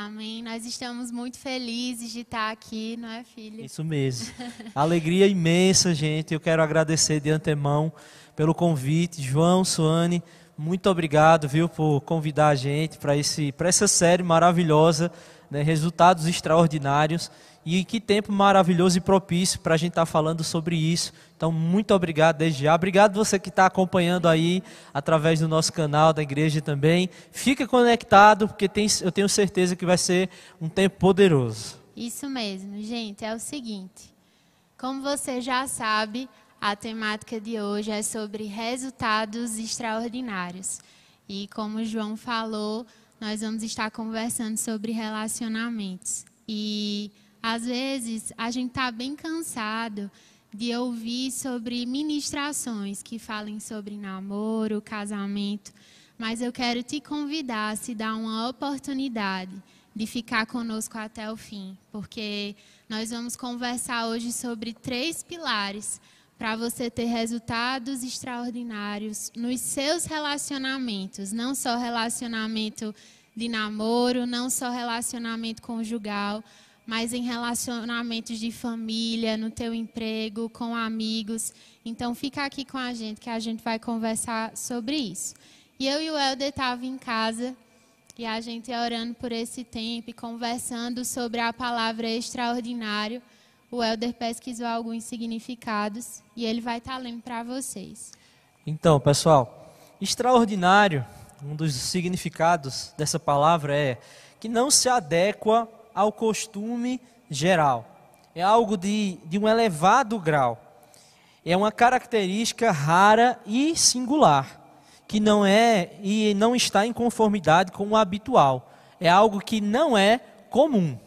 Amém. Nós estamos muito felizes de estar aqui, não é, filho? Isso mesmo. Alegria imensa, gente. Eu quero agradecer de antemão pelo convite. João, Suane, muito obrigado, viu, por convidar a gente para essa série maravilhosa, né, Resultados Extraordinários. E que tempo maravilhoso e propício para a gente estar tá falando sobre isso. Então, muito obrigado desde já. Obrigado você que está acompanhando aí através do nosso canal, da igreja também. Fica conectado, porque tem, eu tenho certeza que vai ser um tempo poderoso. Isso mesmo, gente. É o seguinte. Como você já sabe, a temática de hoje é sobre resultados extraordinários. E como o João falou, nós vamos estar conversando sobre relacionamentos. E às vezes, a gente está bem cansado de ouvir sobre ministrações que falem sobre namoro, casamento, mas eu quero te convidar a se dar uma oportunidade de ficar conosco até o fim, porque nós vamos conversar hoje sobre três pilares para você ter resultados extraordinários nos seus relacionamentos, não só relacionamento de namoro, não só relacionamento conjugal, mas em relacionamentos de família, no teu emprego, com amigos. Então fica aqui com a gente que a gente vai conversar sobre isso. E eu e o Helder estavam em casa e a gente orando por esse tempo e conversando sobre a palavra extraordinário. O Helder pesquisou alguns significados e ele vai estar tá lendo para vocês. Então, pessoal, extraordinário, um dos significados dessa palavra é que não se adequa ao costume geral. É algo de, de um elevado grau. É uma característica rara e singular, que não é e não está em conformidade com o habitual. É algo que não é comum.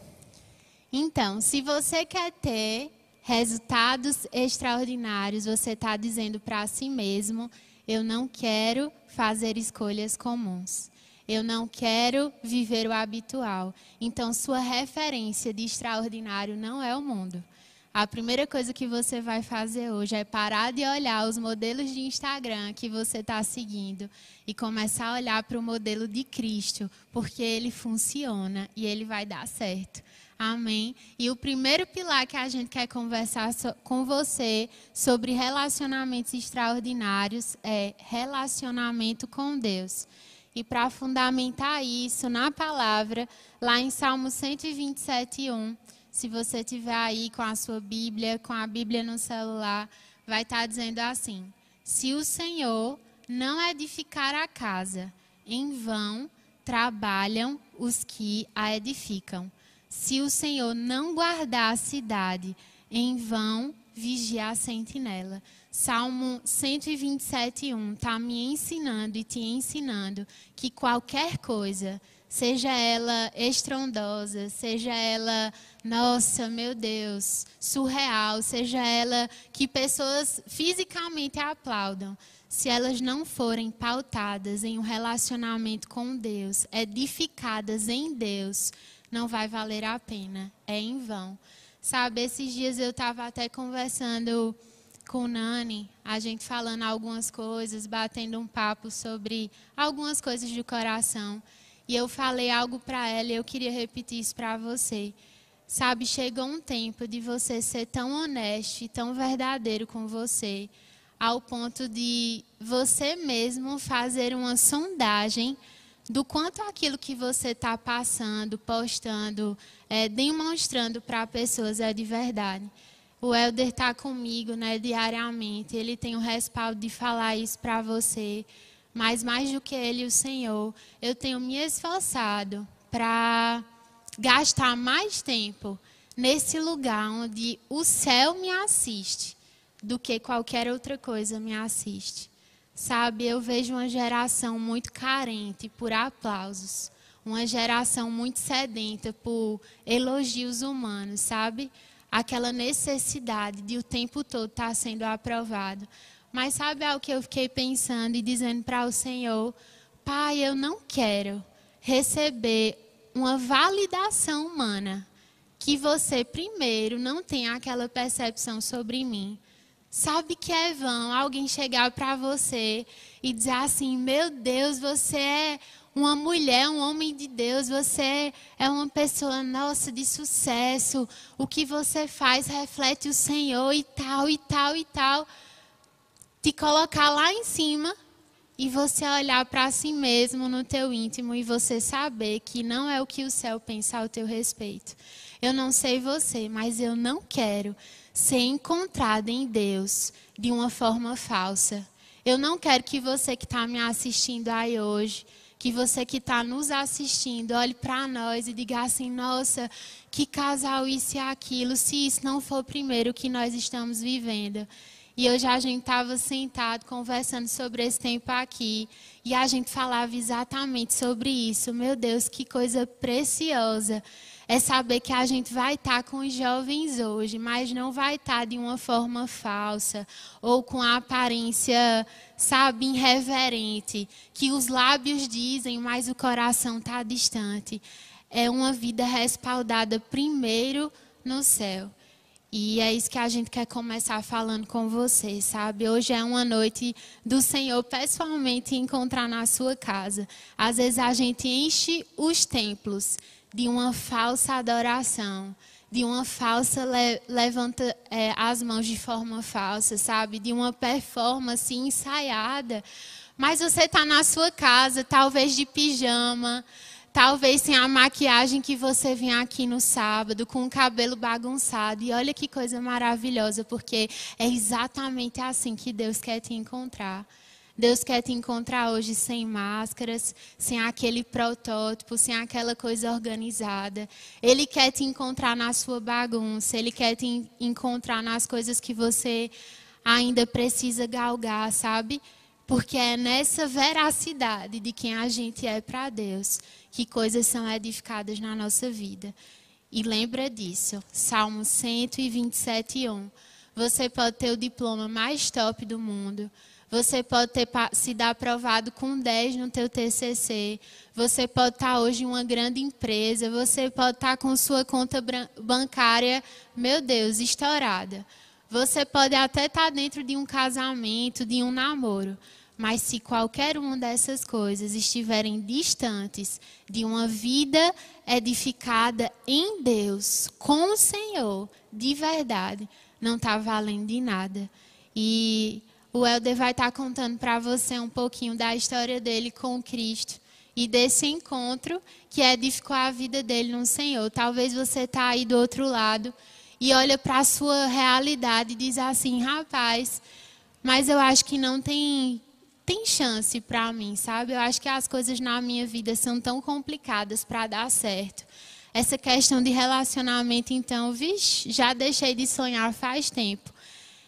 Então, se você quer ter resultados extraordinários, você está dizendo para si mesmo: eu não quero fazer escolhas comuns. Eu não quero viver o habitual. Então, sua referência de extraordinário não é o mundo. A primeira coisa que você vai fazer hoje é parar de olhar os modelos de Instagram que você está seguindo e começar a olhar para o modelo de Cristo, porque ele funciona e ele vai dar certo. Amém? E o primeiro pilar que a gente quer conversar com você sobre relacionamentos extraordinários é relacionamento com Deus. E para fundamentar isso na palavra, lá em Salmo 127, 1, se você tiver aí com a sua Bíblia, com a Bíblia no celular, vai estar tá dizendo assim: Se o Senhor não edificar a casa, em vão trabalham os que a edificam. Se o Senhor não guardar a cidade, em vão vigia a sentinela. Salmo 127, 1 está me ensinando e te ensinando que qualquer coisa, seja ela estrondosa, seja ela, nossa, meu Deus, surreal, seja ela que pessoas fisicamente aplaudam, se elas não forem pautadas em um relacionamento com Deus, edificadas em Deus, não vai valer a pena, é em vão. Sabe, esses dias eu estava até conversando com Nani, a gente falando algumas coisas, batendo um papo sobre algumas coisas do coração. E eu falei algo para ela e eu queria repetir isso para você. Sabe, chegou um tempo de você ser tão honesto e tão verdadeiro com você, ao ponto de você mesmo fazer uma sondagem do quanto aquilo que você está passando, postando, é, demonstrando para pessoas é de verdade o Helder está comigo né, diariamente. Ele tem o respaldo de falar isso para você. Mas mais do que ele, o Senhor, eu tenho me esforçado para gastar mais tempo nesse lugar onde o céu me assiste do que qualquer outra coisa me assiste. Sabe, eu vejo uma geração muito carente por aplausos, uma geração muito sedenta por elogios humanos, sabe? Aquela necessidade de o tempo todo estar tá sendo aprovado. Mas sabe algo que eu fiquei pensando e dizendo para o Senhor? Pai, eu não quero receber uma validação humana que você primeiro não tenha aquela percepção sobre mim. Sabe que é vão alguém chegar para você e dizer assim: Meu Deus, você é uma mulher, um homem de Deus, você é uma pessoa, nossa, de sucesso. O que você faz reflete o Senhor e tal, e tal, e tal. Te colocar lá em cima e você olhar para si mesmo no teu íntimo e você saber que não é o que o céu pensa ao teu respeito. Eu não sei você, mas eu não quero ser encontrada em Deus de uma forma falsa. Eu não quero que você que está me assistindo aí hoje que você que está nos assistindo olhe para nós e diga assim: nossa, que casal isso e aquilo, se isso não for primeiro o que nós estamos vivendo. E hoje a gente estava sentado conversando sobre esse tempo aqui. E a gente falava exatamente sobre isso. Meu Deus, que coisa preciosa é saber que a gente vai estar tá com os jovens hoje, mas não vai estar tá de uma forma falsa ou com a aparência, sabe, irreverente, que os lábios dizem, mas o coração está distante. É uma vida respaldada primeiro no céu. E é isso que a gente quer começar falando com você, sabe? Hoje é uma noite do Senhor pessoalmente encontrar na sua casa. Às vezes a gente enche os templos de uma falsa adoração, de uma falsa le levanta é, as mãos de forma falsa, sabe? De uma performance ensaiada. Mas você está na sua casa, talvez de pijama, talvez sem a maquiagem que você vem aqui no sábado, com o cabelo bagunçado. E olha que coisa maravilhosa, porque é exatamente assim que Deus quer te encontrar. Deus quer te encontrar hoje sem máscaras, sem aquele protótipo, sem aquela coisa organizada. Ele quer te encontrar na sua bagunça, ele quer te encontrar nas coisas que você ainda precisa galgar, sabe? Porque é nessa veracidade de quem a gente é para Deus que coisas são edificadas na nossa vida. E lembra disso, Salmo 127, 1. Você pode ter o diploma mais top do mundo, você pode ter se dar aprovado com 10 no teu TCC. Você pode estar hoje em uma grande empresa. Você pode estar com sua conta bancária, meu Deus, estourada. Você pode até estar dentro de um casamento, de um namoro. Mas se qualquer uma dessas coisas estiverem distantes de uma vida edificada em Deus, com o Senhor, de verdade, não está valendo de nada. E o Helder vai estar tá contando para você um pouquinho da história dele com Cristo e desse encontro que edificou a vida dele no Senhor. Talvez você está aí do outro lado e olha para a sua realidade e diz assim, rapaz, mas eu acho que não tem tem chance para mim, sabe? Eu acho que as coisas na minha vida são tão complicadas para dar certo. Essa questão de relacionamento, então, vixe, já deixei de sonhar faz tempo.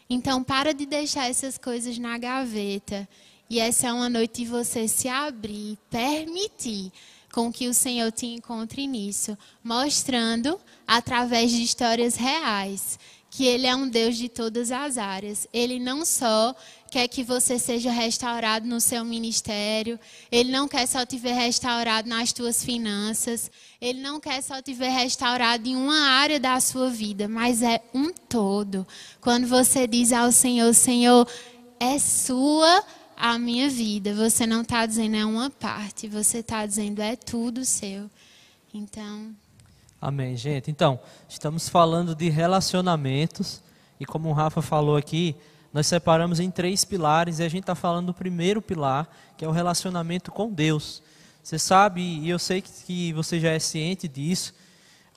Então, para de deixar essas coisas na gaveta. E essa é uma noite de você se abrir, permitir com que o Senhor te encontre nisso, mostrando através de histórias reais que Ele é um Deus de todas as áreas. Ele não só quer que você seja restaurado no seu ministério, Ele não quer só te ver restaurado nas tuas finanças, Ele não quer só te ver restaurado em uma área da sua vida, mas é um todo. Quando você diz ao Senhor, Senhor, é sua a minha vida, você não está dizendo é uma parte, você está dizendo é tudo seu. Então. Amém, gente. Então, estamos falando de relacionamentos e como o Rafa falou aqui, nós separamos em três pilares e a gente está falando do primeiro pilar, que é o relacionamento com Deus. Você sabe, e eu sei que você já é ciente disso,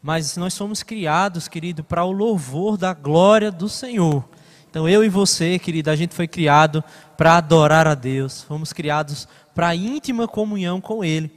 mas nós somos criados, querido, para o louvor da glória do Senhor. Então eu e você, querido, a gente foi criado para adorar a Deus. Fomos criados para íntima comunhão com Ele.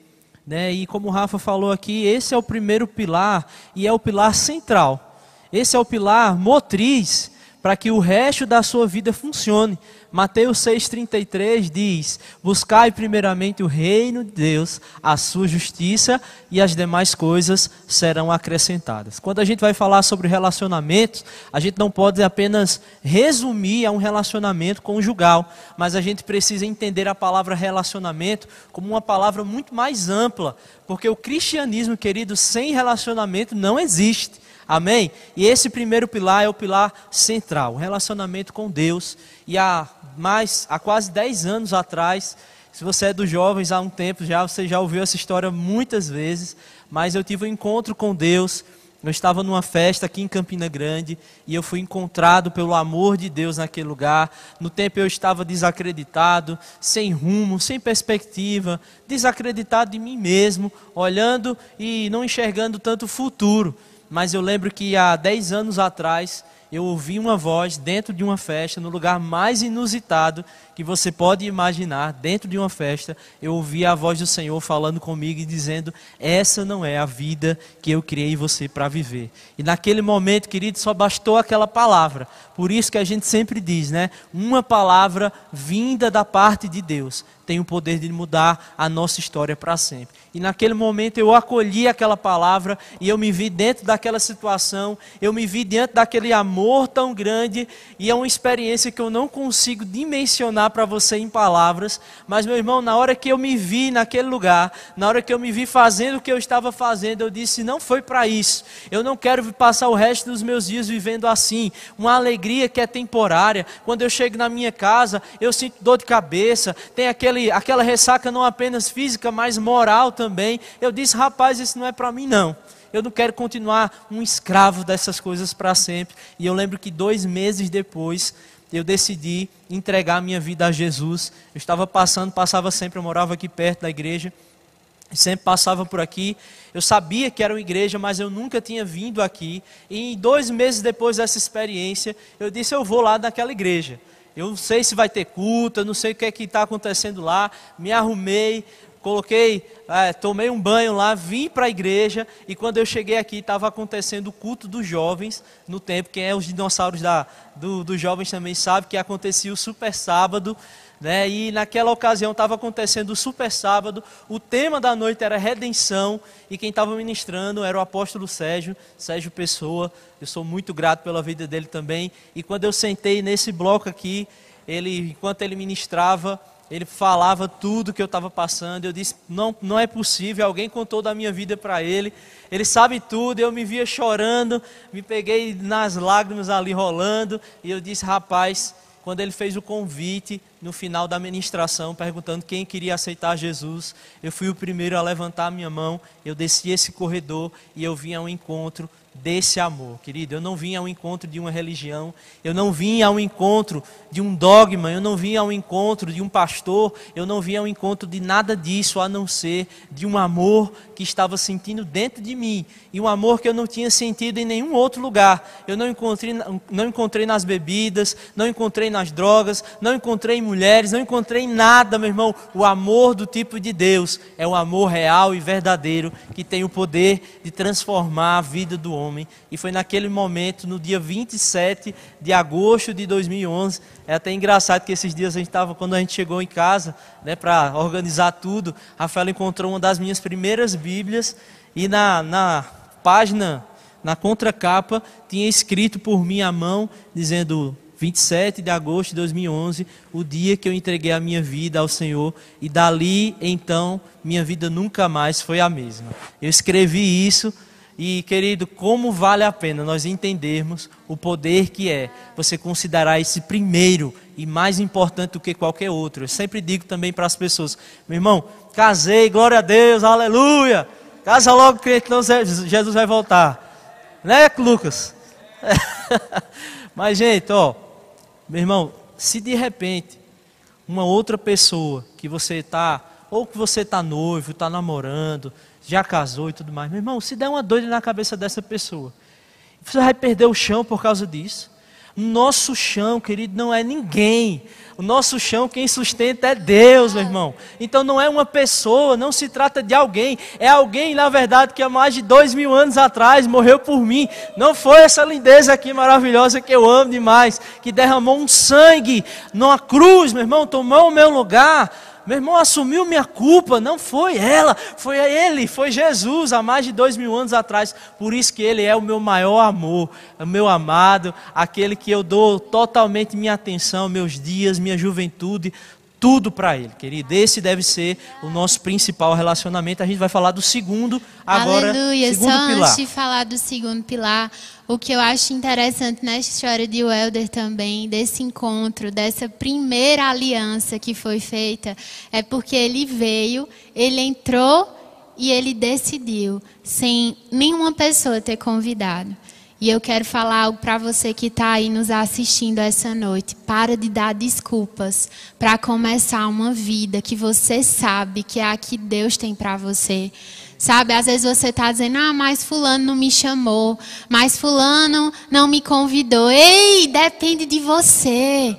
Né? E como o Rafa falou aqui, esse é o primeiro pilar e é o pilar central. Esse é o pilar motriz para que o resto da sua vida funcione. Mateus 6,33 diz: Buscai primeiramente o reino de Deus, a sua justiça, e as demais coisas serão acrescentadas. Quando a gente vai falar sobre relacionamentos, a gente não pode apenas resumir a um relacionamento conjugal, mas a gente precisa entender a palavra relacionamento como uma palavra muito mais ampla, porque o cristianismo, querido, sem relacionamento não existe. Amém? E esse primeiro pilar é o pilar central, o relacionamento com Deus. E há mais, há quase 10 anos atrás, Se você é dos jovens há um tempo já, você já ouviu essa história muitas vezes, mas eu tive um encontro com Deus. Eu estava numa festa aqui em Campina Grande e eu fui encontrado pelo amor de Deus naquele lugar. No tempo eu estava desacreditado, sem rumo, sem perspectiva, desacreditado de mim mesmo, olhando e não enxergando tanto o futuro. Mas eu lembro que há 10 anos atrás eu ouvi uma voz dentro de uma festa, no lugar mais inusitado que você pode imaginar, dentro de uma festa, eu ouvi a voz do Senhor falando comigo e dizendo: Essa não é a vida que eu criei você para viver. E naquele momento, querido, só bastou aquela palavra. Por isso que a gente sempre diz, né? Uma palavra vinda da parte de Deus tem o poder de mudar a nossa história para sempre. E naquele momento eu acolhi aquela palavra e eu me vi dentro daquela situação, eu me vi dentro daquele amor tão grande e é uma experiência que eu não consigo dimensionar para você em palavras, mas meu irmão, na hora que eu me vi naquele lugar, na hora que eu me vi fazendo o que eu estava fazendo, eu disse: não foi para isso. Eu não quero passar o resto dos meus dias vivendo assim, uma alegria que é temporária. Quando eu chego na minha casa, eu sinto dor de cabeça, tem aquele, aquela ressaca não apenas física, mas moral também. Eu disse: rapaz, isso não é para mim não eu não quero continuar um escravo dessas coisas para sempre. E eu lembro que dois meses depois, eu decidi entregar a minha vida a Jesus. Eu estava passando, passava sempre, eu morava aqui perto da igreja, sempre passava por aqui. Eu sabia que era uma igreja, mas eu nunca tinha vindo aqui. E dois meses depois dessa experiência, eu disse: Eu vou lá naquela igreja. Eu não sei se vai ter culto, eu não sei o que é que está acontecendo lá. Me arrumei, coloquei, é, tomei um banho lá, vim para a igreja e quando eu cheguei aqui estava acontecendo o culto dos jovens no tempo. Quem é os dinossauros da, do, dos jovens também sabe que acontecia o super sábado. Né? E naquela ocasião estava acontecendo o super sábado. O tema da noite era redenção e quem estava ministrando era o apóstolo Sérgio, Sérgio Pessoa. Eu sou muito grato pela vida dele também. E quando eu sentei nesse bloco aqui, ele, enquanto ele ministrava, ele falava tudo que eu estava passando. Eu disse: não, não é possível. Alguém contou da minha vida para ele. Ele sabe tudo. Eu me via chorando, me peguei nas lágrimas ali rolando. E eu disse: rapaz, quando ele fez o convite no final da ministração, perguntando quem queria aceitar Jesus, eu fui o primeiro a levantar a minha mão. Eu desci esse corredor e eu vim ao encontro desse amor, querido. Eu não vim ao encontro de uma religião, eu não vim ao encontro de um dogma, eu não vim ao encontro de um pastor, eu não vim ao encontro de nada disso a não ser de um amor que estava sentindo dentro de mim e um amor que eu não tinha sentido em nenhum outro lugar. Eu não encontrei, não encontrei nas bebidas, não encontrei nas drogas, não encontrei em mulheres, não encontrei nada, meu irmão. O amor do tipo de Deus é um amor real e verdadeiro que tem o poder de transformar a vida do homem. E foi naquele momento, no dia 27 de agosto de 2011, é até engraçado que esses dias a gente estava, quando a gente chegou em casa, né, para organizar tudo, Rafael encontrou uma das minhas primeiras Bíblias e na, na página, na contracapa, tinha escrito por minha mão, dizendo 27 de agosto de 2011, o dia que eu entreguei a minha vida ao Senhor, e dali então minha vida nunca mais foi a mesma. Eu escrevi isso e, querido, como vale a pena nós entendermos o poder que é você considerar esse primeiro e mais importante do que qualquer outro. Eu sempre digo também para as pessoas: meu irmão, casei, glória a Deus, aleluia. Casa logo, crente, não Jesus vai voltar. Né, Lucas? Mas, gente, ó, meu irmão, se de repente uma outra pessoa que você está, ou que você está noivo, está namorando, já casou e tudo mais, meu irmão, se der uma doida na cabeça dessa pessoa, você vai perder o chão por causa disso. Nosso chão, querido, não é ninguém. O nosso chão, quem sustenta é Deus, meu irmão. Então não é uma pessoa, não se trata de alguém. É alguém, na verdade, que há mais de dois mil anos atrás morreu por mim. Não foi essa lindeza aqui maravilhosa que eu amo demais, que derramou um sangue numa cruz, meu irmão, tomou o meu lugar meu irmão assumiu minha culpa, não foi ela, foi ele, foi Jesus há mais de dois mil anos atrás. Por isso que ele é o meu maior amor, o meu amado, aquele que eu dou totalmente minha atenção, meus dias, minha juventude, tudo para Ele, querido. Esse deve ser o nosso principal relacionamento. A gente vai falar do segundo agora. Aleluia. Segundo Só pilar. antes de falar do segundo pilar, o que eu acho interessante nessa história de Welder também, desse encontro, dessa primeira aliança que foi feita, é porque ele veio, ele entrou e ele decidiu, sem nenhuma pessoa ter convidado. E eu quero falar algo para você que está aí nos assistindo essa noite. Para de dar desculpas para começar uma vida que você sabe que é a que Deus tem para você. Sabe, às vezes você está dizendo, ah, mas fulano não me chamou, mas fulano não me convidou. Ei, depende de você.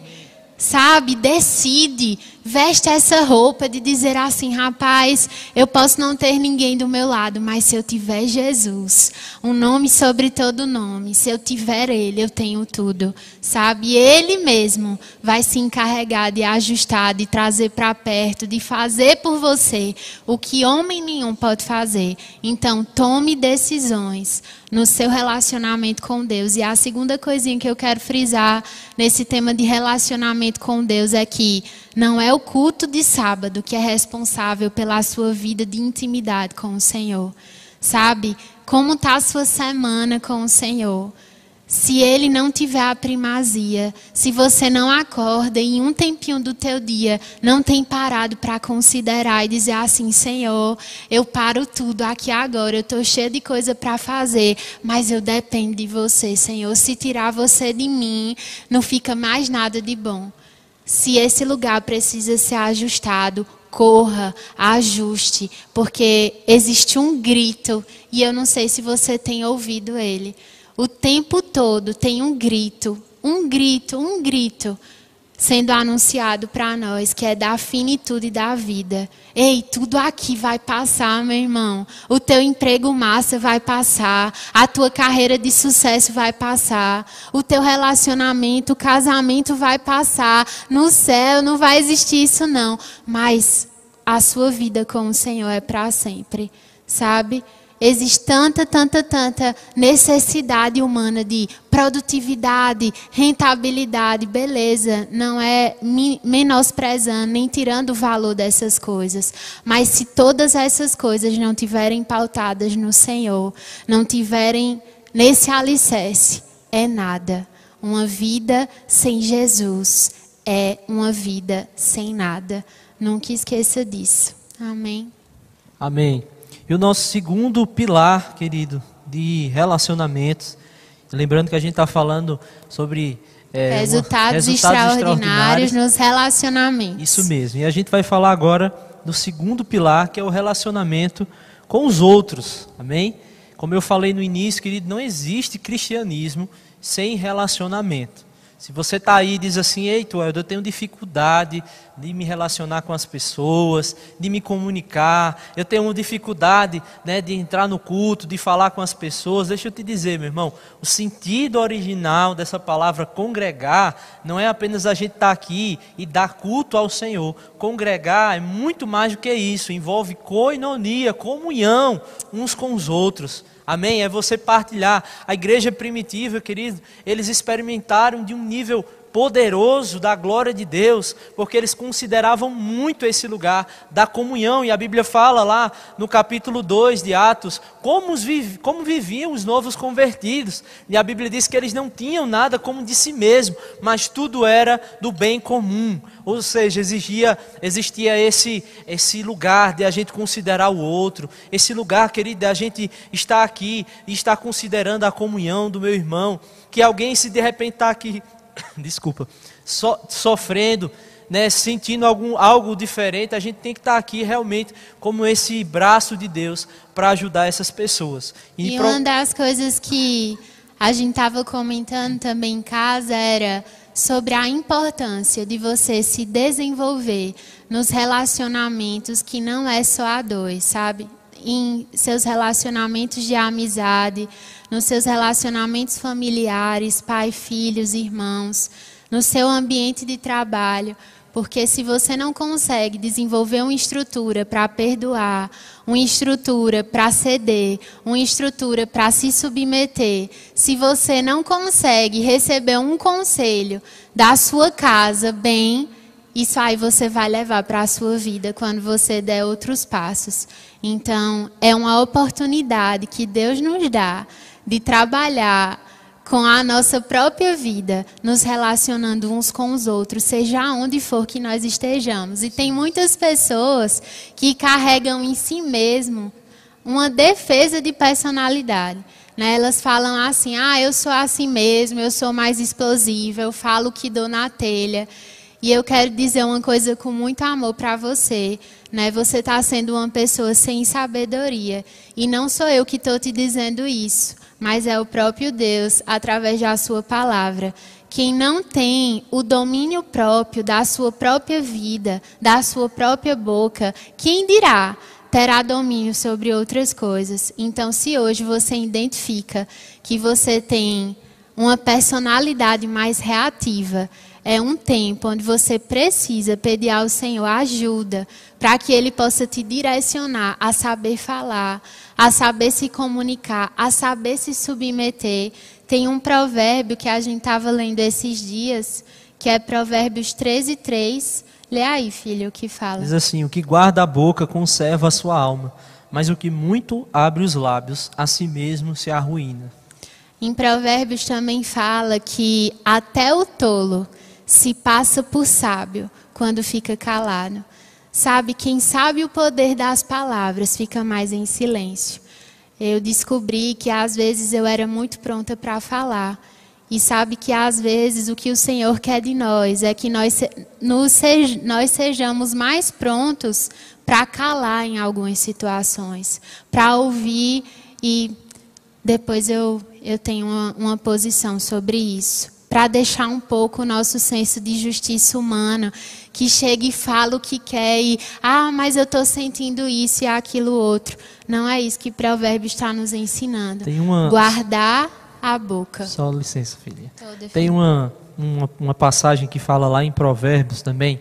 Sabe, decide, veste essa roupa de dizer assim, rapaz, eu posso não ter ninguém do meu lado, mas se eu tiver Jesus, um nome sobre todo nome, se eu tiver Ele, eu tenho tudo, sabe? Ele mesmo vai se encarregar de ajustar, de trazer para perto, de fazer por você o que homem nenhum pode fazer. Então, tome decisões no seu relacionamento com Deus. E a segunda coisinha que eu quero frisar nesse tema de relacionamento com Deus é que não é o culto de sábado que é responsável pela sua vida de intimidade com o Senhor. Sabe? Como está a sua semana com o Senhor? Se ele não tiver a primazia, se você não acorda em um tempinho do teu dia, não tem parado para considerar e dizer assim, Senhor, eu paro tudo aqui agora, eu estou cheio de coisa para fazer, mas eu dependo de você, Senhor. Se tirar você de mim, não fica mais nada de bom. Se esse lugar precisa ser ajustado, corra, ajuste, porque existe um grito e eu não sei se você tem ouvido ele. O tempo todo tem um grito, um grito, um grito sendo anunciado para nós, que é da finitude da vida. Ei, tudo aqui vai passar, meu irmão. O teu emprego massa vai passar, a tua carreira de sucesso vai passar, o teu relacionamento, o casamento vai passar. No céu não vai existir isso não, mas a sua vida com o Senhor é para sempre, sabe? Existe tanta, tanta, tanta necessidade humana de produtividade, rentabilidade, beleza. Não é menosprezando nem tirando o valor dessas coisas. Mas se todas essas coisas não tiverem pautadas no Senhor, não tiverem nesse alicerce, é nada. Uma vida sem Jesus é uma vida sem nada. Nunca esqueça disso. Amém. Amém. E o nosso segundo pilar, querido, de relacionamentos, lembrando que a gente está falando sobre é, resultados, resultados extraordinários, extraordinários nos relacionamentos. Isso mesmo. E a gente vai falar agora do segundo pilar, que é o relacionamento com os outros. Amém? Como eu falei no início, querido, não existe cristianismo sem relacionamento. Se você está aí e diz assim, eita, eu tenho dificuldade de me relacionar com as pessoas, de me comunicar, eu tenho dificuldade né, de entrar no culto, de falar com as pessoas, deixa eu te dizer, meu irmão, o sentido original dessa palavra congregar não é apenas a gente estar tá aqui e dar culto ao Senhor. Congregar é muito mais do que isso, envolve coinonia, comunhão uns com os outros. Amém? É você partilhar. A igreja primitiva, querido, eles experimentaram de um nível poderoso da glória de Deus, porque eles consideravam muito esse lugar da comunhão, e a Bíblia fala lá no capítulo 2 de Atos, como, os, como viviam os novos convertidos, e a Bíblia diz que eles não tinham nada como de si mesmo, mas tudo era do bem comum, ou seja, exigia, existia esse, esse lugar de a gente considerar o outro, esse lugar, querido, de a gente estar aqui e estar considerando a comunhão do meu irmão, que alguém se de repente está aqui desculpa, so, sofrendo, né, sentindo algum, algo diferente, a gente tem que estar aqui realmente como esse braço de Deus para ajudar essas pessoas. E, e pro... uma das coisas que a gente estava comentando também em casa era sobre a importância de você se desenvolver nos relacionamentos que não é só a dois, sabe? Em seus relacionamentos de amizade, nos seus relacionamentos familiares, pai, filhos, irmãos, no seu ambiente de trabalho. Porque se você não consegue desenvolver uma estrutura para perdoar, uma estrutura para ceder, uma estrutura para se submeter, se você não consegue receber um conselho da sua casa bem, isso aí você vai levar para a sua vida quando você der outros passos. Então, é uma oportunidade que Deus nos dá de trabalhar com a nossa própria vida, nos relacionando uns com os outros, seja onde for que nós estejamos. E tem muitas pessoas que carregam em si mesmo uma defesa de personalidade. Né? Elas falam assim: ah, eu sou assim mesmo, eu sou mais explosiva, eu falo que dou na telha. E eu quero dizer uma coisa com muito amor para você. Né? Você está sendo uma pessoa sem sabedoria. E não sou eu que estou te dizendo isso, mas é o próprio Deus, através da sua palavra. Quem não tem o domínio próprio da sua própria vida, da sua própria boca, quem dirá? terá domínio sobre outras coisas. Então, se hoje você identifica que você tem uma personalidade mais reativa, é um tempo onde você precisa pedir ao Senhor ajuda para que Ele possa te direcionar a saber falar, a saber se comunicar, a saber se submeter. Tem um provérbio que a gente estava lendo esses dias, que é Provérbios 13, 3. Lê aí, filho, o que fala. Diz assim: O que guarda a boca conserva a sua alma, mas o que muito abre os lábios, a si mesmo se arruína. Em Provérbios também fala que até o tolo se passa por sábio quando fica calado. Sabe, quem sabe o poder das palavras fica mais em silêncio. Eu descobri que às vezes eu era muito pronta para falar. E sabe que às vezes o que o Senhor quer de nós é que nós, nos, nós sejamos mais prontos para calar em algumas situações, para ouvir e depois eu, eu tenho uma, uma posição sobre isso para deixar um pouco o nosso senso de justiça humana, que chega e fala o que quer e, ah, mas eu estou sentindo isso e aquilo outro. Não é isso que o provérbio está nos ensinando. Tem uma... Guardar a boca. Só licença, filha. Tem uma, uma, uma passagem que fala lá em Provérbios também,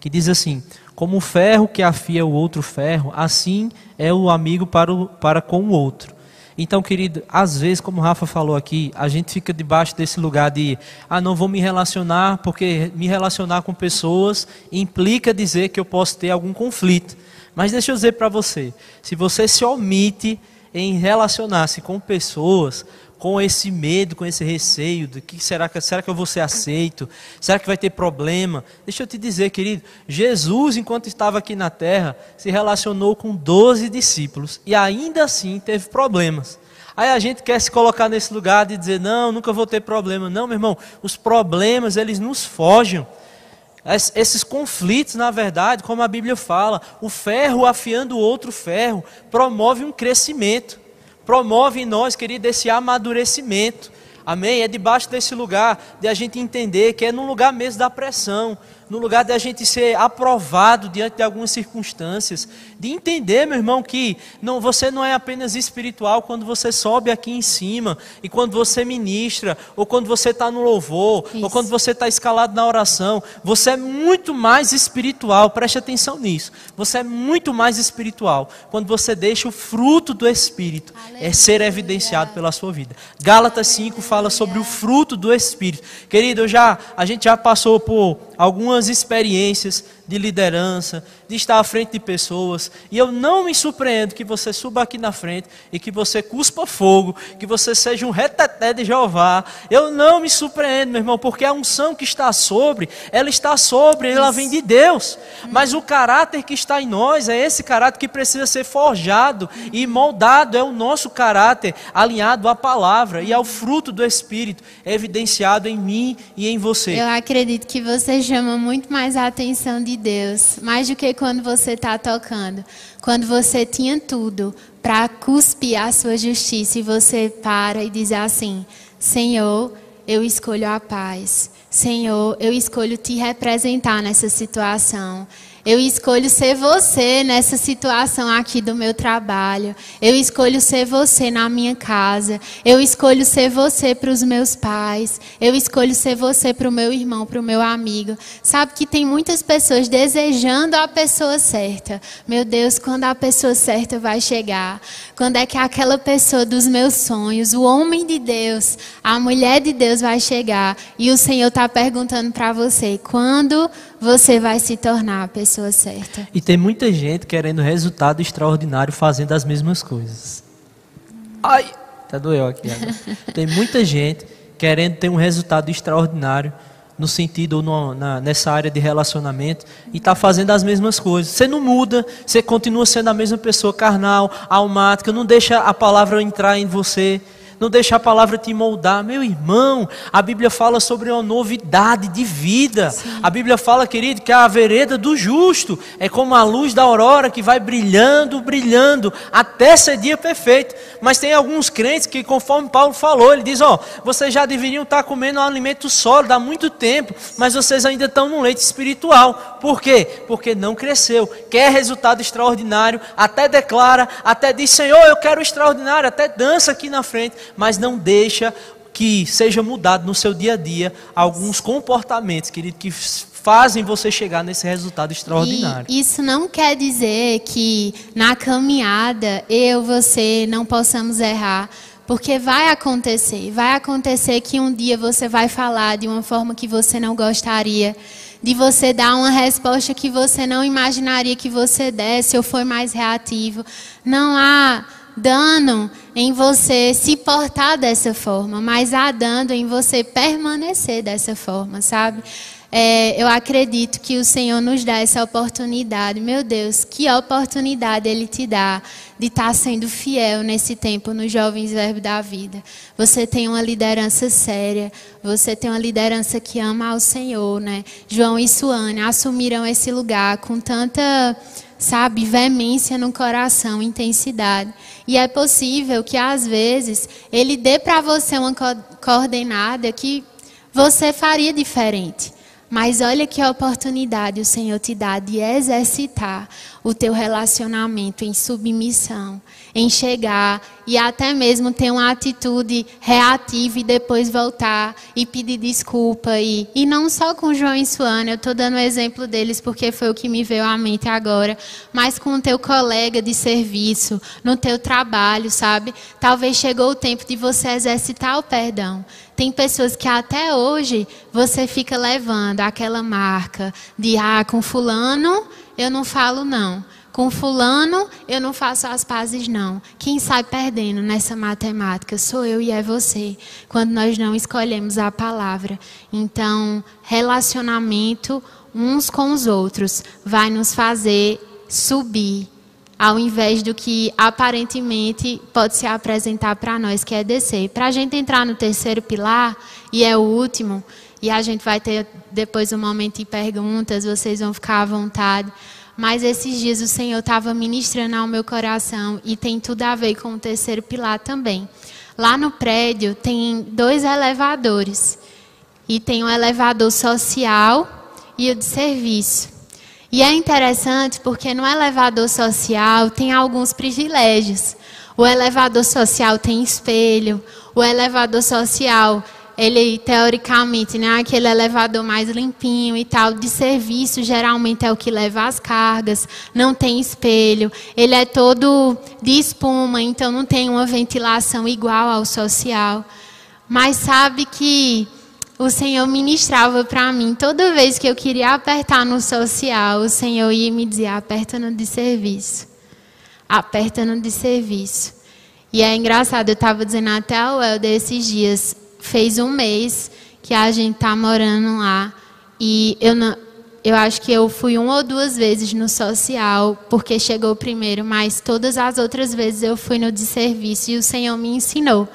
que diz assim: Como o ferro que afia o outro ferro, assim é o amigo para, o, para com o outro. Então, querido, às vezes, como o Rafa falou aqui, a gente fica debaixo desse lugar de, ah, não vou me relacionar, porque me relacionar com pessoas implica dizer que eu posso ter algum conflito. Mas deixa eu dizer para você, se você se omite em relacionar-se com pessoas, com esse medo, com esse receio de que será que será que eu vou ser aceito? Será que vai ter problema? Deixa eu te dizer, querido, Jesus, enquanto estava aqui na terra, se relacionou com 12 discípulos e ainda assim teve problemas. Aí a gente quer se colocar nesse lugar de dizer, não, nunca vou ter problema. Não, meu irmão, os problemas, eles nos fogem. Esses conflitos, na verdade, como a Bíblia fala, o ferro afiando o outro ferro, promove um crescimento promove em nós, querido, esse amadurecimento. Amém? É debaixo desse lugar de a gente entender que é no lugar mesmo da pressão, no lugar de a gente ser aprovado diante de algumas circunstâncias, de entender, meu irmão, que não, você não é apenas espiritual quando você sobe aqui em cima, e quando você ministra, ou quando você está no louvor, Isso. ou quando você está escalado na oração, você é muito mais espiritual, preste atenção nisso, você é muito mais espiritual quando você deixa o fruto do Espírito é ser evidenciado pela sua vida. Gálatas 5 fala sobre o fruto do Espírito. Querido, já, a gente já passou por algumas experiências de liderança, de estar à frente de pessoas. E eu não me surpreendo que você suba aqui na frente e que você cuspa fogo, que você seja um reteté de Jeová. Eu não me surpreendo, meu irmão, porque a unção que está sobre, ela está sobre, ela vem de Deus. Mas o caráter que está em nós é esse caráter que precisa ser forjado e moldado, é o nosso caráter alinhado à palavra e ao fruto do Espírito, evidenciado em mim e em você. Eu acredito que você chama muito mais a atenção de Deus, mais do que quando você está tocando. Quando você tinha tudo para cuspir a sua justiça e você para e diz assim: Senhor, eu escolho a paz. Senhor, eu escolho te representar nessa situação. Eu escolho ser você nessa situação aqui do meu trabalho. Eu escolho ser você na minha casa. Eu escolho ser você para os meus pais. Eu escolho ser você para o meu irmão, para o meu amigo. Sabe que tem muitas pessoas desejando a pessoa certa. Meu Deus, quando a pessoa certa vai chegar? Quando é que aquela pessoa dos meus sonhos, o homem de Deus, a mulher de Deus vai chegar? E o Senhor está perguntando para você: quando você vai se tornar a pessoa certa. E tem muita gente querendo resultado extraordinário fazendo as mesmas coisas. Ai, tá doeu aqui. Agora. Tem muita gente querendo ter um resultado extraordinário no sentido no, na, nessa área de relacionamento e está fazendo as mesmas coisas. Você não muda, você continua sendo a mesma pessoa carnal, almática, não deixa a palavra entrar em você não deixa a palavra te moldar. Meu irmão, a Bíblia fala sobre uma novidade de vida. Sim. A Bíblia fala, querido, que a vereda do justo é como a luz da aurora que vai brilhando, brilhando, até ser dia perfeito. Mas tem alguns crentes que, conforme Paulo falou, ele diz: Ó, oh, vocês já deveriam estar comendo um alimento sólido há muito tempo, mas vocês ainda estão no leite espiritual. Por quê? Porque não cresceu. Quer resultado extraordinário, até declara, até diz: Senhor, eu quero extraordinário, até dança aqui na frente mas não deixa que seja mudado no seu dia a dia alguns comportamentos, querido, que fazem você chegar nesse resultado extraordinário. E isso não quer dizer que na caminhada eu, você não possamos errar, porque vai acontecer, vai acontecer que um dia você vai falar de uma forma que você não gostaria, de você dar uma resposta que você não imaginaria que você desse ou foi mais reativo. Não há dano em você se portar dessa forma, mas há dano em você permanecer dessa forma, sabe? É, eu acredito que o Senhor nos dá essa oportunidade. Meu Deus, que oportunidade Ele te dá de estar sendo fiel nesse tempo nos Jovens Verbo da Vida. Você tem uma liderança séria, você tem uma liderança que ama ao Senhor, né? João e Suane assumiram esse lugar com tanta sabe, veemência no coração, intensidade. E é possível que às vezes ele dê para você uma coordenada que você faria diferente. Mas olha que oportunidade o Senhor te dá de exercitar o teu relacionamento em submissão, em chegar e até mesmo ter uma atitude reativa e depois voltar e pedir desculpa. E, e não só com João e Suana, eu estou dando o exemplo deles porque foi o que me veio à mente agora, mas com o teu colega de serviço, no teu trabalho, sabe? Talvez chegou o tempo de você exercitar o perdão. Tem pessoas que até hoje você fica levando aquela marca de ah, com fulano eu não falo não. Com fulano, eu não faço as pazes não. Quem sai perdendo nessa matemática sou eu e é você, quando nós não escolhemos a palavra. Então, relacionamento uns com os outros vai nos fazer subir, ao invés do que aparentemente pode se apresentar para nós, que é descer. Para a gente entrar no terceiro pilar, e é o último, e a gente vai ter depois um momento de perguntas, vocês vão ficar à vontade. Mas esses dias o Senhor estava ministrando ao meu coração e tem tudo a ver com o terceiro pilar também. Lá no prédio tem dois elevadores. E tem o elevador social e o de serviço. E é interessante porque no elevador social tem alguns privilégios. O elevador social tem espelho, o elevador social ele teoricamente, né, aquele elevador mais limpinho e tal, de serviço, geralmente é o que leva as cargas, não tem espelho, ele é todo de espuma, então não tem uma ventilação igual ao social. Mas sabe que o Senhor ministrava para mim, toda vez que eu queria apertar no social, o Senhor ia me dizer: aperta no de serviço. Aperta no de serviço. E é engraçado, eu estava dizendo até ao Helder esses dias, fez um mês que a gente tá morando lá e eu não, eu acho que eu fui uma ou duas vezes no social porque chegou primeiro, mas todas as outras vezes eu fui no de serviço e o Senhor me ensinou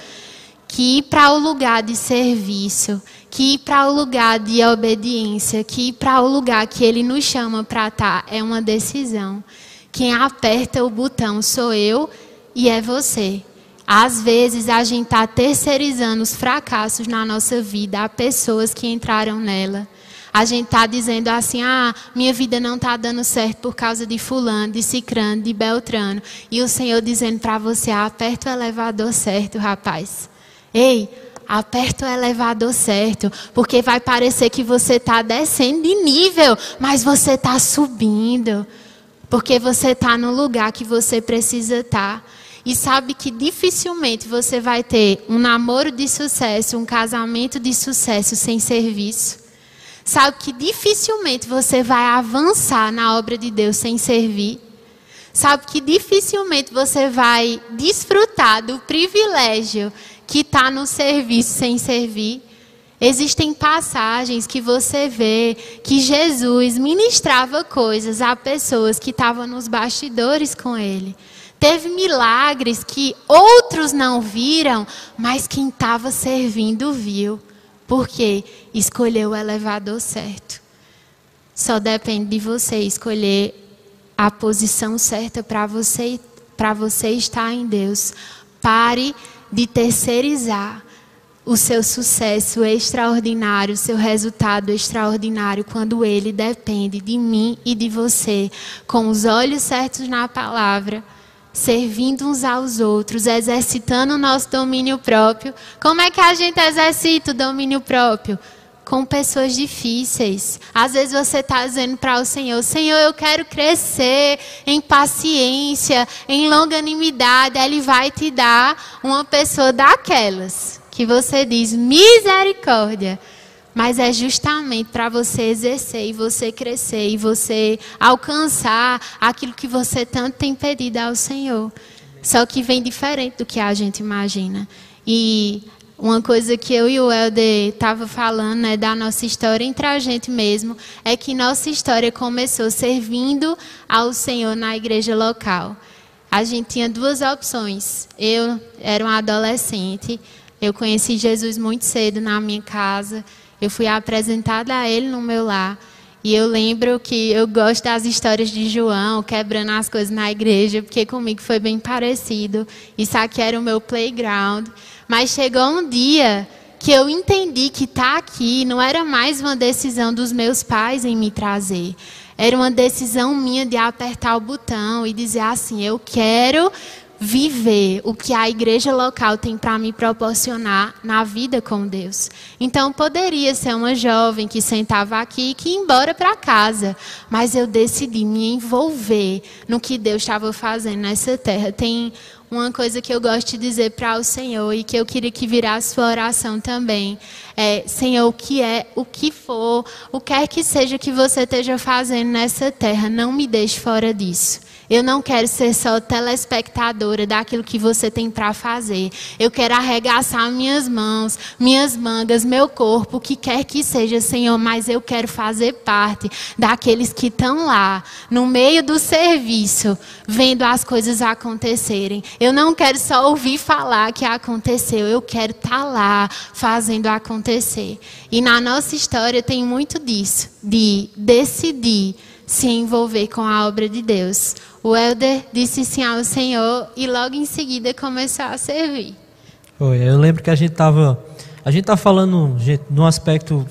que ir para o lugar de serviço, que ir para o lugar de obediência, que ir para o lugar que Ele nos chama para estar tá, é uma decisão. Quem aperta o botão sou eu e é você. Às vezes a gente está terceirizando os fracassos na nossa vida a pessoas que entraram nela. A gente está dizendo assim: ah, minha vida não está dando certo por causa de Fulano, de Cicrano, de Beltrano. E o Senhor dizendo para você: aperta o elevador certo, rapaz. Ei, aperta o elevador certo, porque vai parecer que você está descendo de nível, mas você está subindo, porque você está no lugar que você precisa estar. Tá e sabe que dificilmente você vai ter um namoro de sucesso, um casamento de sucesso sem serviço. Sabe que dificilmente você vai avançar na obra de Deus sem servir. Sabe que dificilmente você vai desfrutar do privilégio que está no serviço sem servir. Existem passagens que você vê que Jesus ministrava coisas a pessoas que estavam nos bastidores com ele. Teve milagres que outros não viram, mas quem estava servindo viu. Porque escolheu o elevador certo. Só depende de você escolher a posição certa para você, você estar em Deus. Pare de terceirizar o seu sucesso extraordinário, o seu resultado extraordinário, quando ele depende de mim e de você, com os olhos certos na palavra servindo uns aos outros, exercitando o nosso domínio próprio. Como é que a gente exercita o domínio próprio? Com pessoas difíceis. Às vezes você está dizendo para o Senhor: Senhor, eu quero crescer em paciência, em longanimidade. Ele vai te dar uma pessoa daquelas que você diz: misericórdia mas é justamente para você exercer e você crescer e você alcançar aquilo que você tanto tem pedido ao Senhor. Só que vem diferente do que a gente imagina. E uma coisa que eu e o Helder estava falando né, da nossa história entre a gente mesmo é que nossa história começou servindo ao Senhor na igreja local. A gente tinha duas opções. Eu era uma adolescente, eu conheci Jesus muito cedo na minha casa. Eu fui apresentada a ele no meu lar. E eu lembro que eu gosto das histórias de João, quebrando as coisas na igreja, porque comigo foi bem parecido. Isso aqui era o meu playground. Mas chegou um dia que eu entendi que estar tá aqui não era mais uma decisão dos meus pais em me trazer. Era uma decisão minha de apertar o botão e dizer assim: eu quero viver o que a igreja local tem para me proporcionar na vida com Deus. Então poderia ser uma jovem que sentava aqui e que ia embora para casa, mas eu decidi me envolver no que Deus estava fazendo nessa terra. Tem uma coisa que eu gosto de dizer para o Senhor e que eu queria que virasse sua oração também. É, Senhor, o que é, o que for, o que quer que seja que você esteja fazendo nessa terra, não me deixe fora disso. Eu não quero ser só telespectadora daquilo que você tem para fazer. Eu quero arregaçar minhas mãos, minhas mangas, meu corpo, o que quer que seja, Senhor, mas eu quero fazer parte daqueles que estão lá, no meio do serviço, vendo as coisas acontecerem. Eu não quero só ouvir falar que aconteceu, eu quero estar tá lá fazendo acontecer. E na nossa história tem muito disso, de decidir se envolver com a obra de Deus. O Helder disse sim ao Senhor e logo em seguida começou a servir. Foi, eu lembro que a gente estava a gente tá falando gente, no aspecto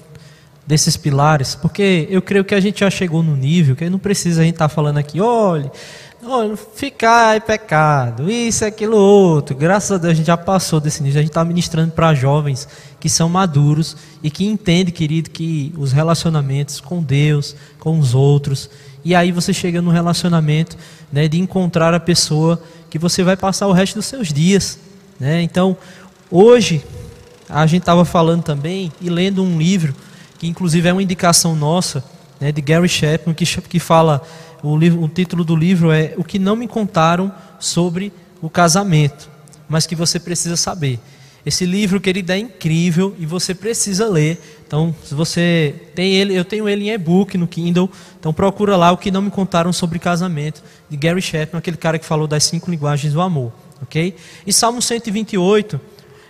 desses pilares, porque eu creio que a gente já chegou no nível que não precisa a gente estar tá falando aqui, olha, olha, ficar é pecado, isso, aquilo, outro. Graças a Deus a gente já passou desse nível. A gente está ministrando para jovens que são maduros e que entendem, querido, que os relacionamentos com Deus, com os outros, e aí você chega no relacionamento né, de encontrar a pessoa que você vai passar o resto dos seus dias. Né? Então, hoje, a gente estava falando também e lendo um livro, que inclusive é uma indicação nossa, né, de Gary Chapman, que, que fala, o, livro, o título do livro é O que não me contaram sobre o casamento, mas que você precisa saber. Esse livro, querido, é incrível e você precisa ler. Então, se você tem ele, eu tenho ele em e-book no Kindle. Então, procura lá o que não me contaram sobre casamento de Gary Chapman, aquele cara que falou das cinco linguagens do amor, ok? E Salmo 128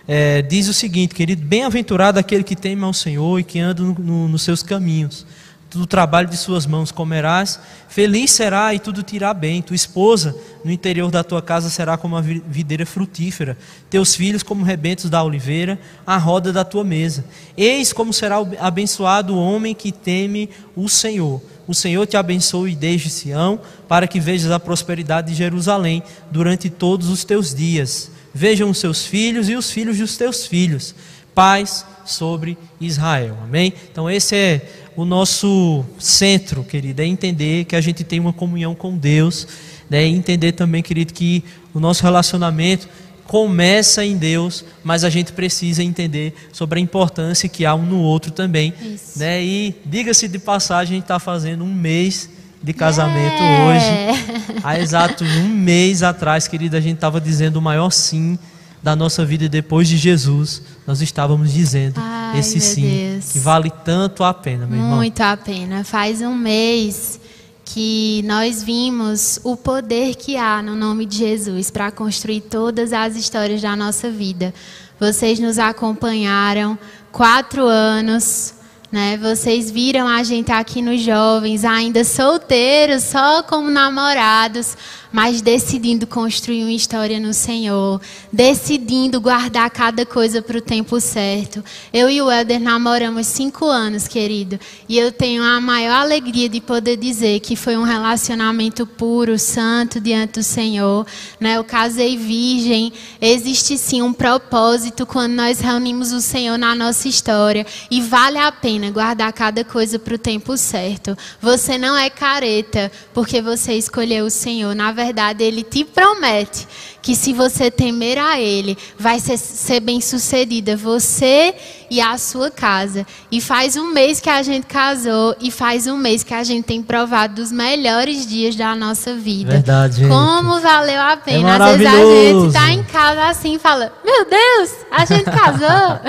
é, diz o seguinte, querido: Bem-aventurado aquele que teme ao Senhor e que anda no, no, nos seus caminhos do trabalho de suas mãos comerás, feliz será e tudo te irá bem. Tua esposa no interior da tua casa será como a videira frutífera, teus filhos como rebentos da oliveira, a roda da tua mesa. Eis como será abençoado o homem que teme o Senhor. O Senhor te abençoe desde Sião, para que vejas a prosperidade de Jerusalém durante todos os teus dias. Vejam os seus filhos e os filhos dos teus filhos. Paz sobre Israel. Amém? Então, esse é o nosso centro, querido, é entender que a gente tem uma comunhão com Deus, né? E entender também, querido, que o nosso relacionamento começa em Deus, mas a gente precisa entender sobre a importância que há um no outro também. Isso. Né? E diga-se de passagem, a gente está fazendo um mês de casamento É. hoje. Há exato um mês atrás, querida, a gente estava dizendo o maior sim da nossa vida depois de Jesus. Nós estávamos dizendo Ai, esse sim, Deus. que vale tanto a pena, meu irmão. Muito a pena. Faz um mês que nós vimos o poder que há no nome de Jesus para construir todas as histórias da nossa vida. Vocês nos acompanharam quatro anos, né? Vocês viram a gente aqui nos jovens, ainda solteiros, só como namorados, mas decidindo construir uma história no Senhor, decidindo guardar cada coisa para o tempo certo. Eu e o Helder namoramos cinco anos, querido, e eu tenho a maior alegria de poder dizer que foi um relacionamento puro, santo diante do Senhor. Né? Eu casei virgem, existe sim um propósito quando nós reunimos o Senhor na nossa história, e vale a pena guardar cada coisa para o tempo certo. Você não é careta porque você escolheu o Senhor. Na verdade, Ele te promete que se você temer a Ele, vai ser, ser bem sucedida você e a sua casa. E faz um mês que a gente casou e faz um mês que a gente tem provado dos melhores dias da nossa vida. Verdade, gente. Como valeu a pena. É Às vezes a gente está em casa assim e fala: Meu Deus, a gente casou.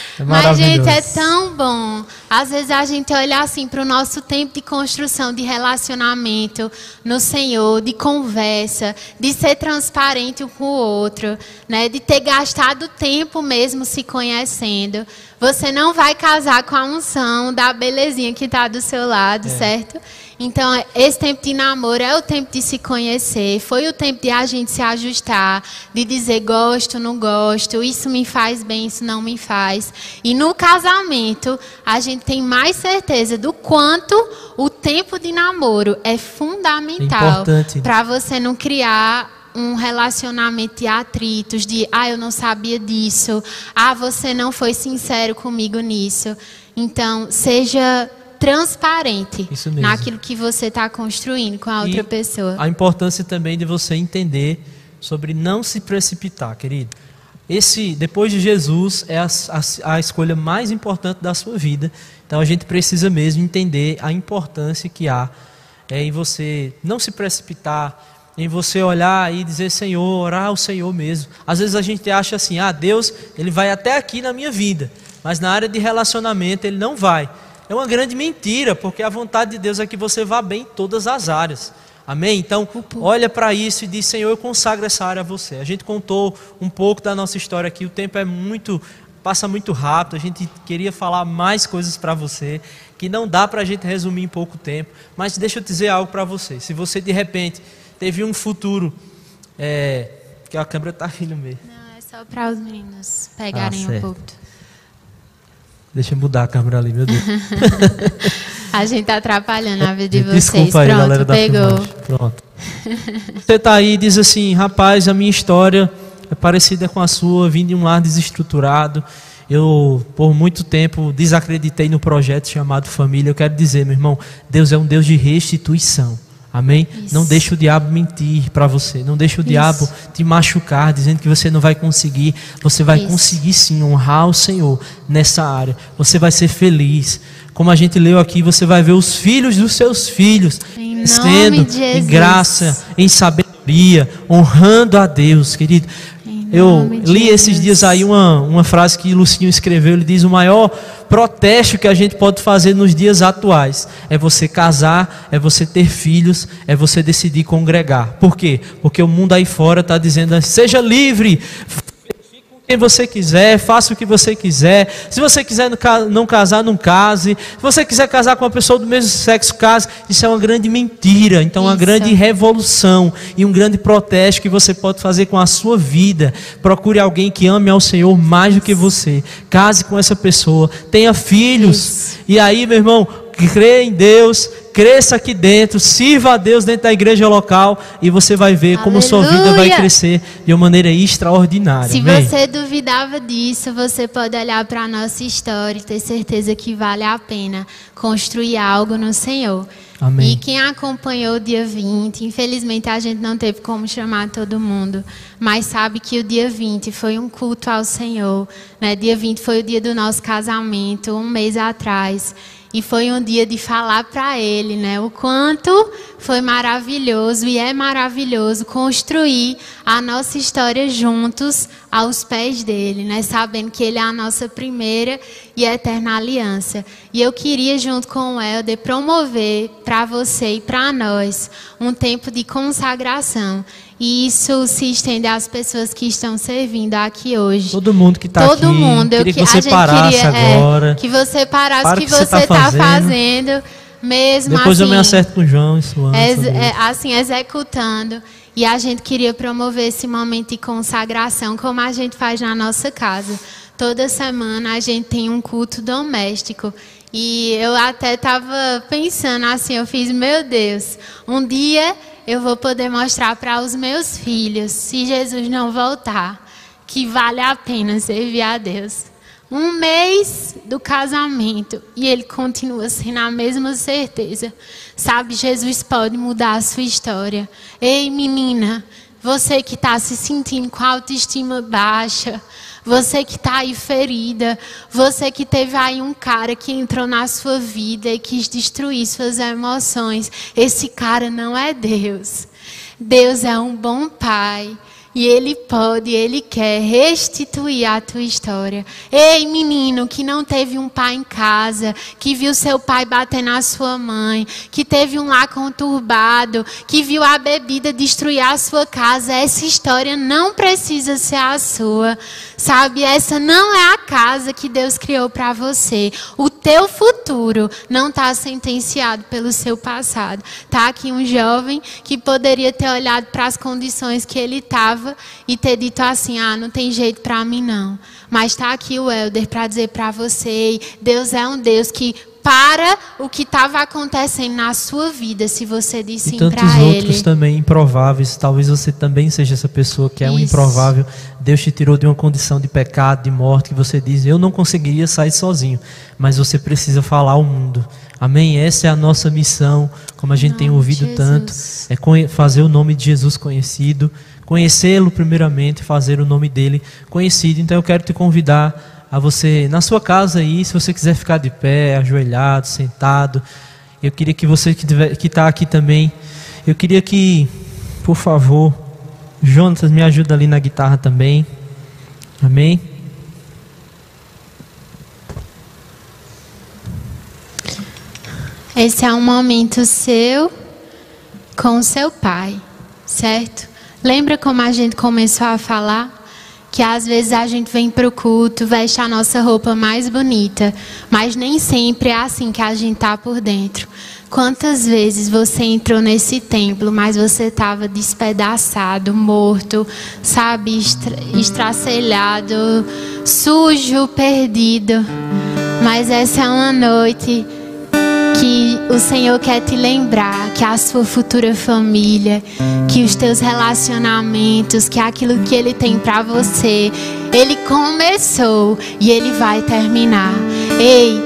É Mas, gente, é tão bom. Às vezes a gente olha assim para o nosso tempo de construção, de relacionamento no Senhor, de conversa, de ser transparente um com o outro, né? de ter gastado tempo mesmo se conhecendo. Você não vai casar com a unção da belezinha que está do seu lado, certo? Então, esse tempo de namoro é o tempo de se conhecer, foi o tempo de a gente se ajustar, de dizer gosto, não gosto, isso me faz bem, isso não me faz. E no casamento, a gente tem mais certeza do quanto o tempo de namoro é fundamental para você não criar um relacionamento de atritos, de ah, eu não sabia disso, ah, você não foi sincero comigo nisso. Então, seja transparente naquilo que você está construindo com a outra E pessoa. A importância também de você entender sobre não se precipitar, querido. Esse, depois de Jesus, é a, a, a escolha mais importante da sua vida. Então a gente precisa mesmo entender a importância que há é, em você não se precipitar, em você olhar e dizer Senhor, orar ao Senhor mesmo. Às vezes a gente acha assim, ah, Deus, ele vai até aqui na minha vida, mas na área de relacionamento ele não vai. É uma grande mentira, porque a vontade de Deus é que você vá bem em todas as áreas. Amém? Então, olha para isso e diz: Senhor, eu consagro essa área a você. A gente contou um pouco da nossa história aqui, o tempo é muito, passa muito rápido. A gente queria falar mais coisas para você, que não dá para a gente resumir em pouco tempo. Mas deixa eu dizer algo para você. Se você de repente teve um futuro, é, que a câmera está aí no meio. Não, é só para os meninos pegarem Ah, um certo. Deixa eu mudar a câmera ali, meu Deus. A gente tá atrapalhando a vida de vocês. Desculpa aí, Pronto, galera da pegou. filmagem. Pronto. Você está aí e diz assim, rapaz, a minha história é parecida com a sua, vim de um lar desestruturado. Eu, por muito tempo, desacreditei no projeto chamado família. Eu quero dizer, meu irmão, Deus é um Deus de restituição. Amém? Isso. Não deixe o diabo mentir para você. Não deixe o Isso. diabo te machucar, dizendo que você não vai conseguir. Você vai Isso. conseguir sim honrar o Senhor nessa área. Você vai ser feliz. Como a gente leu aqui, você vai ver os filhos dos seus filhos de em graça, em sabedoria, honrando a Deus, querido. Eu li esses dias aí uma, uma frase que Lucinho escreveu. Ele diz: o maior protesto que a gente pode fazer nos dias atuais é você casar, é você ter filhos, é você decidir congregar. Por quê? Porque o mundo aí fora está dizendo: seja livre, quem você quiser, faça o que você quiser. Se você quiser não ca- não casar, não case. Se você quiser casar com uma pessoa do mesmo sexo, case. Isso é uma grande mentira. Então, uma Isso. grande revolução e um grande protesto que você pode fazer com a sua vida. Procure alguém que ame ao Senhor mais do que você. Case com essa pessoa. Tenha filhos. Isso. E aí, meu irmão, crê em Deus. Cresça aqui dentro, sirva a Deus dentro da igreja local e você vai ver como sua vida vai Aleluia. crescer de uma maneira extraordinária. Se Amém? você duvidava disso, você pode olhar para a nossa história e ter certeza que vale a pena construir algo no Senhor. Amém. E quem acompanhou o dia 20, infelizmente a gente não teve como chamar todo mundo, mas sabe que o dia 20 foi um culto ao Senhor. Né? Dia 20 foi o dia do nosso casamento, um mês atrás. E foi um dia de falar para ele, né, o quanto foi maravilhoso e é maravilhoso construir a nossa história juntos aos pés dele, né, sabendo que ele é a nossa primeira e eterna aliança. E eu queria junto com o Helder promover para você e para nós um tempo de consagração. E isso se estende às pessoas que estão servindo aqui hoje. Todo mundo que está aqui. Todo mundo. Queria eu, que você parasse queria, agora. É, que você parasse Para o que, que você você tá está fazendo. fazendo. Mesmo Depois assim, eu me acerto com o João Suana. ex- sobre é, isso. assim, executando. E a gente queria promover esse momento de consagração, como a gente faz na nossa casa. Toda semana a gente tem um culto doméstico. E eu até estava pensando assim, eu fiz, meu Deus, um dia eu vou poder mostrar para os meus filhos, se Jesus não voltar, que vale a pena servir a Deus. Um mês do casamento e ele continua sendo a mesma certeza. Sabe, Jesus pode mudar a sua história. Ei, menina, você que está se sentindo com a autoestima baixa, você que está aí ferida, você que teve aí um cara que entrou na sua vida e quis destruir suas emoções, esse cara não é Deus. Deus é um bom pai. E Ele pode, Ele quer restituir a tua história. Ei, menino que não teve um pai em casa, que viu seu pai bater na sua mãe, que teve um lar conturbado, que viu a bebida destruir a sua casa, essa história não precisa ser a sua. Sabe, essa não é a casa que Deus criou para você. O teu futuro não está sentenciado pelo seu passado. Tá aqui um jovem que poderia ter olhado para as condições que ele estava e ter dito assim: "Ah, não tem jeito para mim não". Mas está aqui o Elder para dizer para você, Deus é um Deus que para o que estava acontecendo na sua vida, se você disse sim tantos para outros ele. também improváveis. Talvez você também seja essa pessoa que é um Isso. improvável. Deus te tirou de uma condição de pecado, de morte, que você diz: Eu não conseguiria sair sozinho. Mas você precisa falar ao mundo. Amém? Essa é a nossa missão, como a gente tem Nome de ouvido tanto. Jesus. É conhe- fazer o nome de Jesus conhecido. Conhecê-lo primeiramente, fazer o nome dele conhecido. Então eu quero te convidar a você, na sua casa aí, se você quiser ficar de pé, ajoelhado, sentado. Eu queria que você que está aqui também, eu queria que, por favor, Jonatas me ajuda ali na guitarra também. Amém? Esse é um momento seu com seu pai, certo? Lembra como a gente começou a falar? Que às vezes a gente vem para o culto, veste a nossa roupa mais bonita, mas nem sempre é assim que a gente tá por dentro. Quantas vezes você entrou nesse templo, mas você estava despedaçado, morto, sabe, estra estracelhado, sujo, perdido. Mas essa é uma noite que o Senhor quer te lembrar que a sua futura família, que os teus relacionamentos, que aquilo que Ele tem para você, Ele começou e Ele vai terminar. Ei,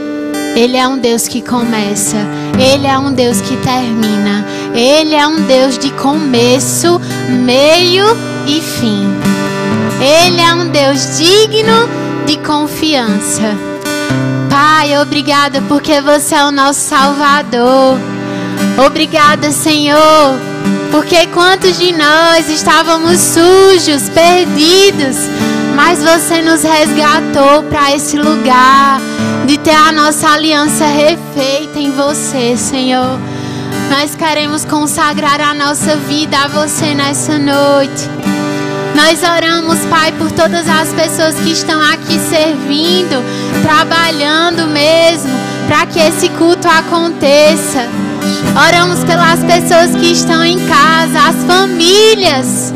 Ele é um Deus que começa, Ele é um Deus que termina, Ele é um Deus de começo, meio e fim. Ele é um Deus digno de confiança. Pai, obrigada porque você é o nosso Salvador. Obrigada, Senhor, porque quantos de nós estávamos sujos, perdidos, mas você nos resgatou para esse lugar de ter a nossa aliança refeita em você, Senhor. Nós queremos consagrar a nossa vida a você nessa noite. Nós oramos, Pai, por todas as pessoas que estão aqui servindo, trabalhando mesmo, para que esse culto aconteça. Oramos pelas pessoas que estão em casa, as famílias.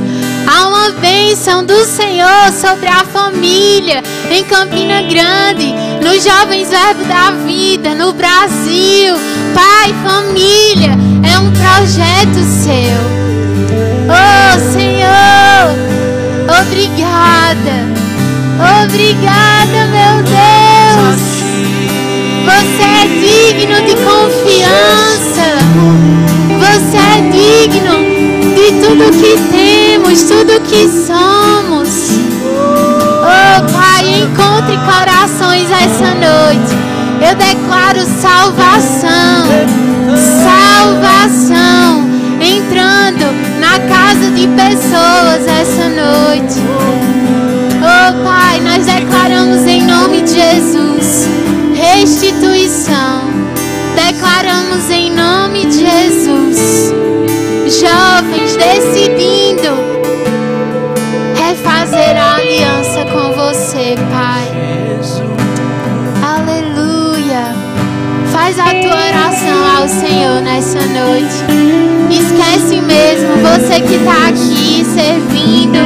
Há uma bênção do Senhor sobre a família em Campina Grande, nos Jovens Verbo da Vida, no Brasil. Pai, família, é um projeto seu. Oh, Senhor. Obrigada. Obrigada, meu Deus. Você é digno de confiança. Você é digno de tudo que temos, tudo que somos. Oh, Pai, encontre corações essa noite. Eu declaro salvação. Salvação de pessoas essa noite. Oh Pai, nós declaramos em nome de Jesus restituição. Declaramos em nome de Jesus. Jovens decidindo ao Senhor nessa noite. Esquece mesmo, você que está aqui servindo,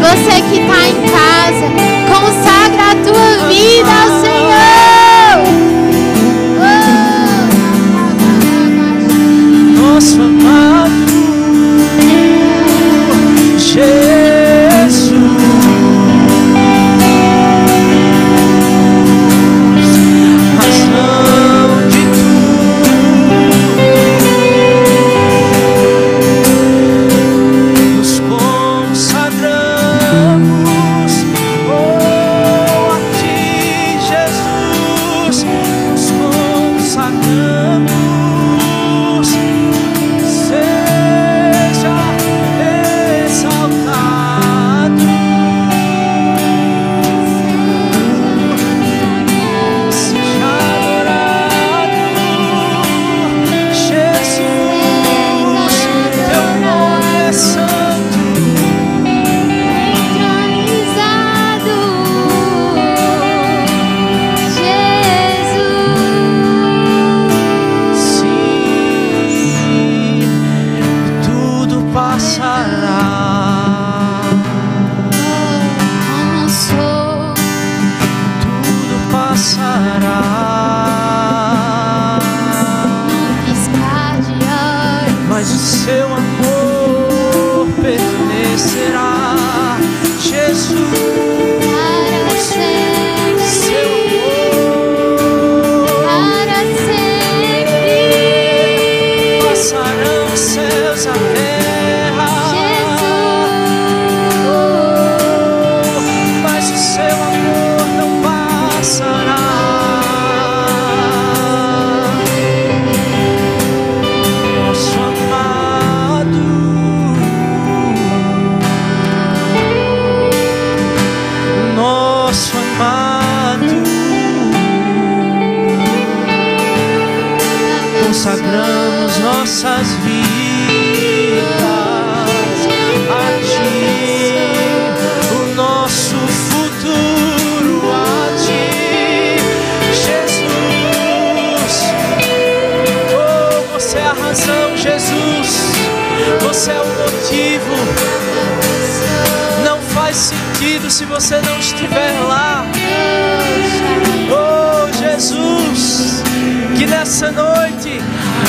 você que está em casa, consagra a tua vida ao Senhor. Se você não estiver lá. Oh, Jesus, que nessa noite,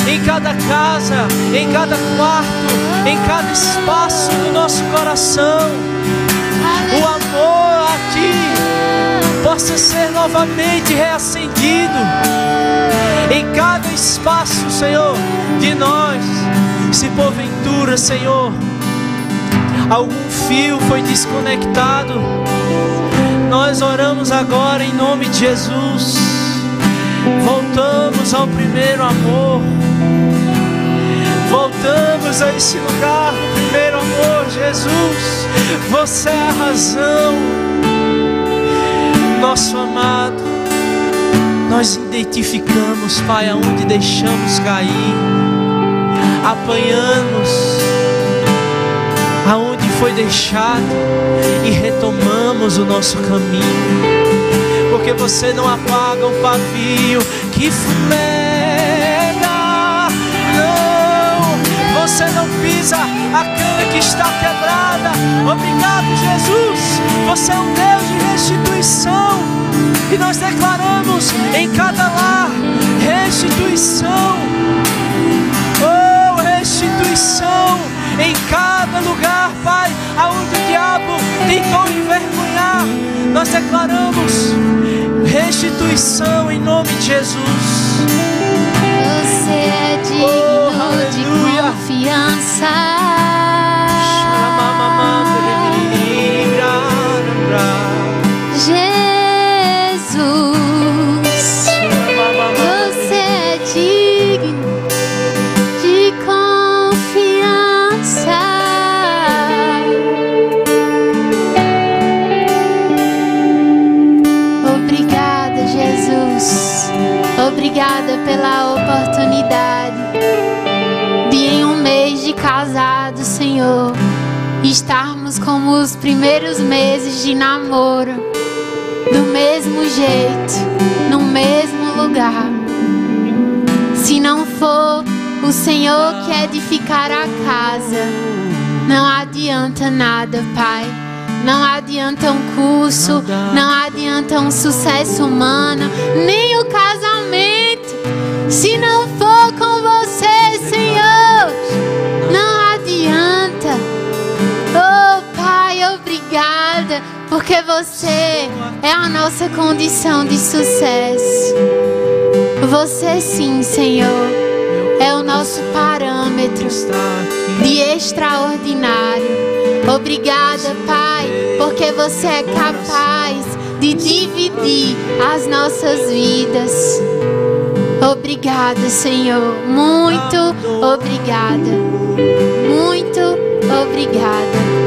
em cada casa, em cada quarto, em cada espaço do nosso coração, o amor a Ti possa ser novamente reacendido em cada espaço, Senhor, de nós. Se porventura, Senhor, algum fio foi desconectado, nós oramos agora em nome de Jesus. Voltamos ao primeiro amor. Voltamos a esse lugar do primeiro amor, Jesus. Você é a razão, nosso amado. Nós identificamos, Pai, aonde deixamos cair, apanhamos foi deixado e retomamos o nosso caminho. Porque você não apaga o pavio que fumega. Não, você não pisa a cana que está quebrada. Obrigado, Jesus. Você é um Deus de restituição. E nós declaramos em cada lar restituição. Oh, restituição em cada diabo tentou envergonhar. Nós declaramos restituição em nome de Jesus. Você é digno Oh, de confiança. Primeiros meses de namoro, do mesmo jeito, no mesmo lugar. Se não for o Senhor que edificar a casa, não adianta nada, Pai. Não adianta um curso, não adianta um sucesso humano, nem porque você é a nossa condição de sucesso. Você sim, Senhor, é o nosso parâmetro de extraordinário. Obrigada, Pai, porque você é capaz de dividir as nossas vidas. Obrigada, Senhor. Muito obrigada. Muito obrigada.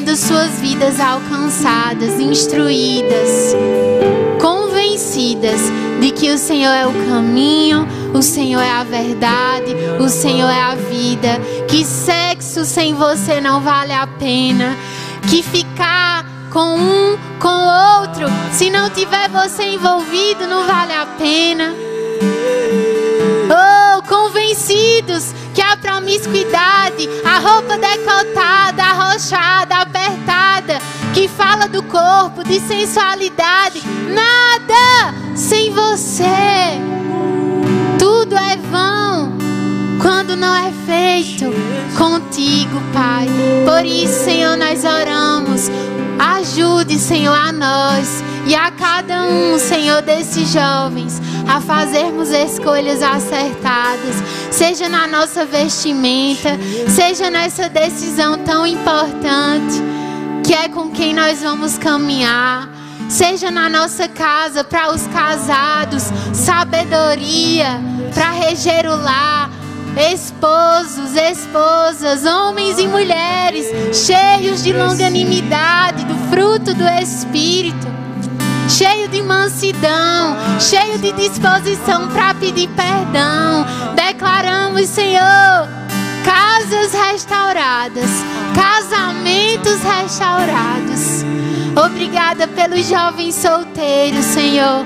Tendo suas vidas alcançadas, instruídas convencidas de que o Senhor é o caminho, o Senhor é a verdade, o Senhor é a vida, que sexo sem você não vale a pena, que ficar com um, com outro, se não tiver você envolvido, não vale a pena. Oh, convencidos que a promiscuidade, a roupa decotada, arrochada, que fala do corpo, de sensualidade, nada sem você. Tudo é vão quando não é feito contigo, Pai. Por isso, Senhor, nós oramos. Ajude, Senhor, a nós e a cada um, Senhor, desses jovens a fazermos escolhas acertadas, seja na nossa vestimenta, seja nessa decisão tão importante que é com quem nós vamos caminhar. Seja na nossa casa, para os casados, sabedoria para reger o lar, esposos, esposas, homens e mulheres, cheios de longanimidade, do fruto do Espírito, cheio de mansidão, cheio de disposição para pedir perdão. Declaramos, Senhor, casas restauradas, casamentos restaurados. Obrigada pelos jovens solteiros, Senhor.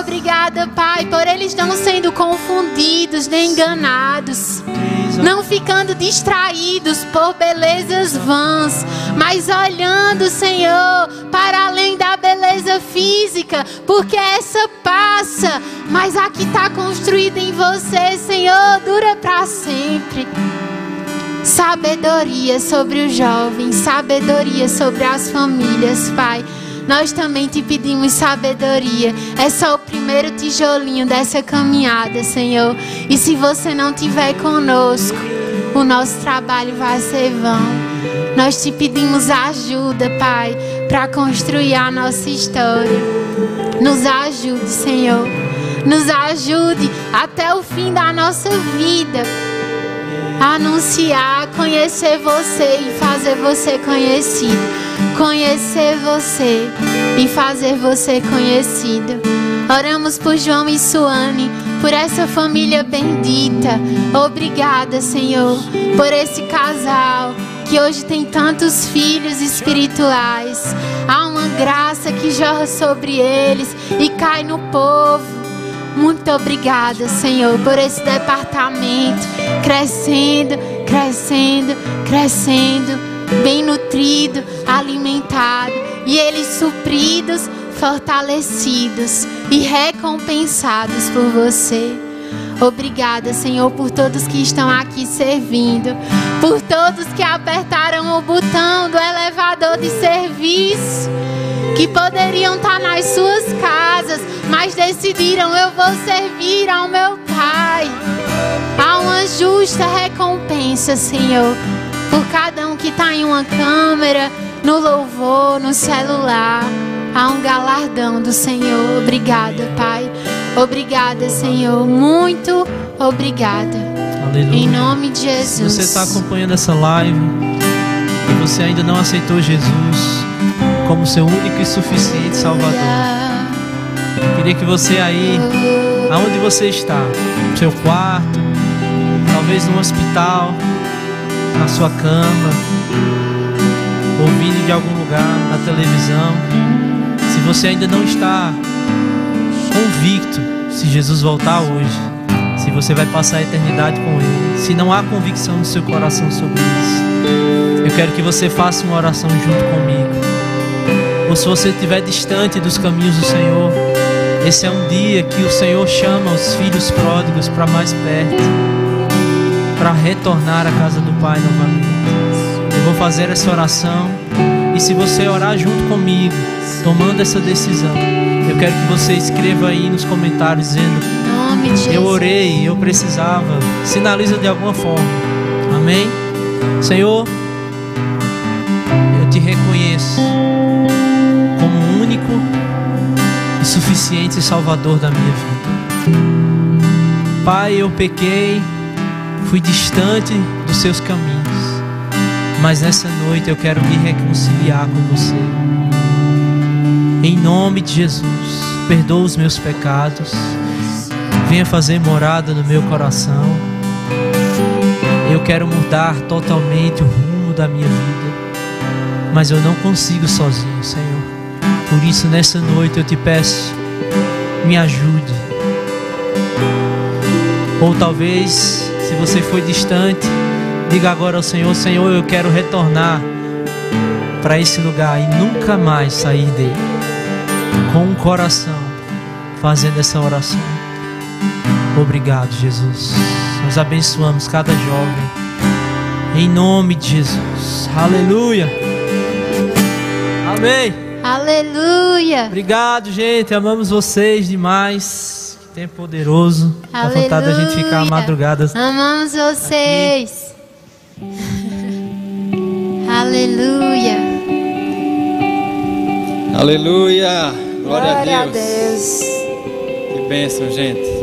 Obrigada, Pai, por eles não sendo confundidos nem enganados, não ficando distraídos por belezas vãs, mas olhando, Senhor, para além da beleza física, porque essa passa, mas a que está construída em você, Senhor, dura para sempre. Sabedoria sobre os jovens, sabedoria sobre as famílias, Pai. Nós também te pedimos sabedoria. É só o primeiro tijolinho dessa caminhada, Senhor. E se você não estiver conosco, o nosso trabalho vai ser vão. Nós te pedimos ajuda, Pai, para construir a nossa história. Nos ajude, Senhor. Nos ajude até o fim da nossa vida anunciar, conhecer você e fazer você conhecido. Conhecer você e fazer você conhecido. Oramos por João e Suane, por essa família bendita. Obrigada, Senhor, por esse casal que hoje tem tantos filhos espirituais. Há uma graça que jorra sobre eles e cai no povo. Muito obrigada, Senhor, por esse departamento crescendo, crescendo, crescendo, bem nutrido, alimentado e eles supridos, fortalecidos e recompensados por você. Obrigada, Senhor, por todos que estão aqui servindo, por todos que apertaram o botão do elevador de serviço que poderiam estar nas suas casas, mas decidiram: eu vou servir ao meu Pai. Há uma justa recompensa, Senhor, por cada um que está em uma câmera, no louvor, no celular. Há um galardão do Senhor. Obrigada, Pai. Obrigada, Senhor. Muito obrigada. Aleluia. Em nome de Jesus. Se você está acompanhando essa live e você ainda não aceitou Jesus como seu único e suficiente Salvador, queria que você aí, aonde você está, no seu quarto, talvez no hospital, na sua cama, ouvindo de algum lugar, na televisão, se você ainda não está convicto se Jesus voltar hoje, se você vai passar a eternidade com Ele, se não há convicção no seu coração sobre isso, eu quero que você faça uma oração junto comigo. Ou se você estiver distante dos caminhos do Senhor, esse é um dia que o Senhor chama os filhos pródigos para mais perto, para retornar à casa do Pai novamente. Eu vou fazer essa oração e se você orar junto comigo, tomando essa decisão, eu quero que você escreva aí nos comentários dizendo eu orei, eu precisava. Sinaliza de alguma forma. Amém? Senhor, eu te reconheço como o único e suficiente Salvador da minha vida. Pai, eu pequei, fui distante dos seus caminhos, mas nessa noite eu quero me reconciliar com você. Em nome de Jesus, perdoa os meus pecados venha fazer morada no meu coração. Eu quero mudar totalmente o rumo da minha vida, mas eu não consigo sozinho, Senhor. Por isso, nessa noite eu te peço, me ajude. Ou talvez, se você foi distante, diga agora ao Senhor: Senhor, eu quero retornar para esse lugar e nunca mais sair dele. Com o um coração, fazendo essa oração. Obrigado, Jesus. Nós abençoamos cada jovem. Em nome de Jesus. Aleluia. Amém. Aleluia. Obrigado, gente. Amamos vocês demais. Que tempo poderoso. Aleluia. Dá vontade da gente ficar madrugadas. Amamos vocês. Aleluia. Aleluia. Glória, Glória a Deus. A Deus. Que bênção, gente.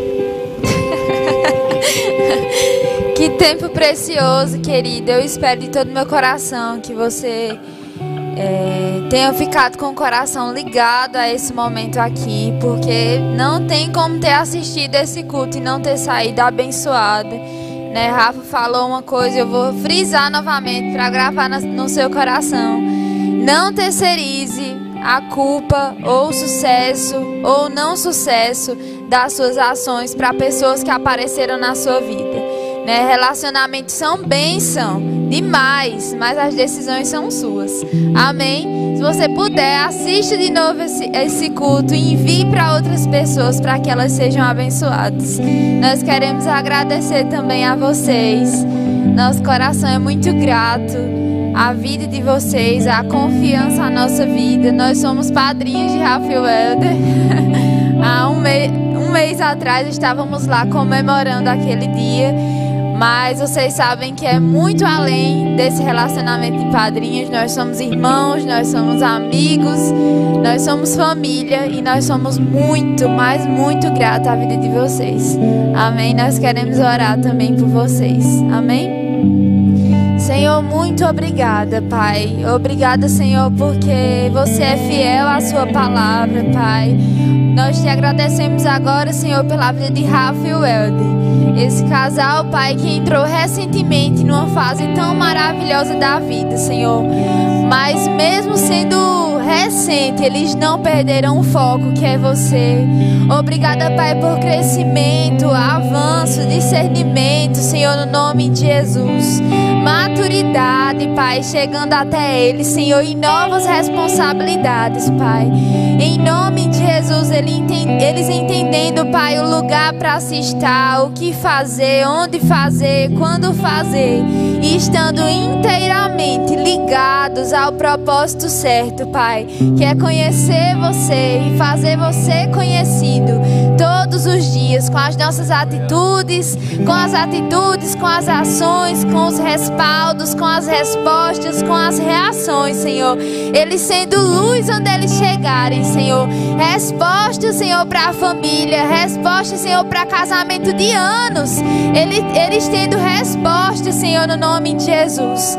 Que tempo precioso, querido. Eu espero de todo meu coração que você é, tenha ficado com o coração ligado a esse momento aqui, porque não tem como ter assistido esse culto e não ter saído abençoado. Né? Rafa falou uma coisa, eu vou frisar novamente para gravar no seu coração. Não terceirize a culpa ou sucesso ou não sucesso das suas ações para pessoas que apareceram na sua vida. Né? Relacionamentos são bênção demais, mas as decisões são suas. Amém? Se você puder, assista de novo esse, esse culto e envie para outras pessoas para que elas sejam abençoadas. Nós queremos agradecer também a vocês. Nosso coração é muito grato a vida de vocês, a confiança na nossa vida. Nós somos padrinhos de Rafael Helder. Há um, um mês atrás estávamos lá comemorando aquele dia mas vocês sabem que é muito além desse relacionamento de padrinhos. Nós somos irmãos, nós somos amigos, nós somos família e nós somos muito, mas muito gratos à vida de vocês. Amém? Nós queremos orar também por vocês. Amém? Senhor, muito obrigada, Pai. Obrigada, Senhor, porque você é fiel à Sua palavra, Pai. Nós te agradecemos agora, Senhor, pela vida de Rafa e Welder. Esse casal, Pai, que entrou recentemente numa fase tão maravilhosa da vida, Senhor. Mas mesmo sendo recente, eles não perderam o foco que é você. Obrigada, Pai, por crescimento, avanço, discernimento, Senhor, no nome de Jesus maturidade, Pai, chegando até eles, Senhor, e novas responsabilidades, Pai. Em nome de Jesus, eles entendendo, Pai, o lugar para se estar, o que fazer, onde fazer, quando fazer, e estando inteiramente ligados ao propósito certo, Pai. Que é conhecer você e fazer você conhecido todos os dias, com as nossas atitudes, com as atitudes, com as ações, com os respaldos, com as respostas, com as reações, Senhor. Eles sendo luz onde eles chegarem, Senhor. Resposta, Senhor, para a família, resposta, Senhor, para casamento de anos. Eles, eles tendo resposta, Senhor, no nome de Jesus.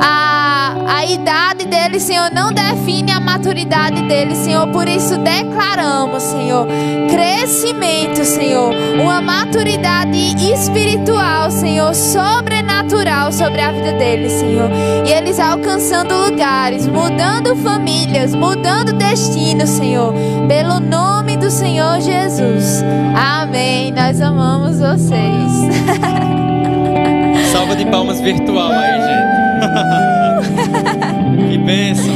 A, a idade deles, Senhor, não define a maturidade deles, Senhor. Por isso declaramos, Senhor, crescimento, Senhor, uma maturidade espiritual, Senhor, sobrenatural sobre a vida deles, Senhor. E eles alcançando lugares, mudando famílias, mudando destinos, Senhor, pelo nome do Senhor Jesus. Amém. Nós amamos vocês. salva de palmas virtual aí, gente. que bênção.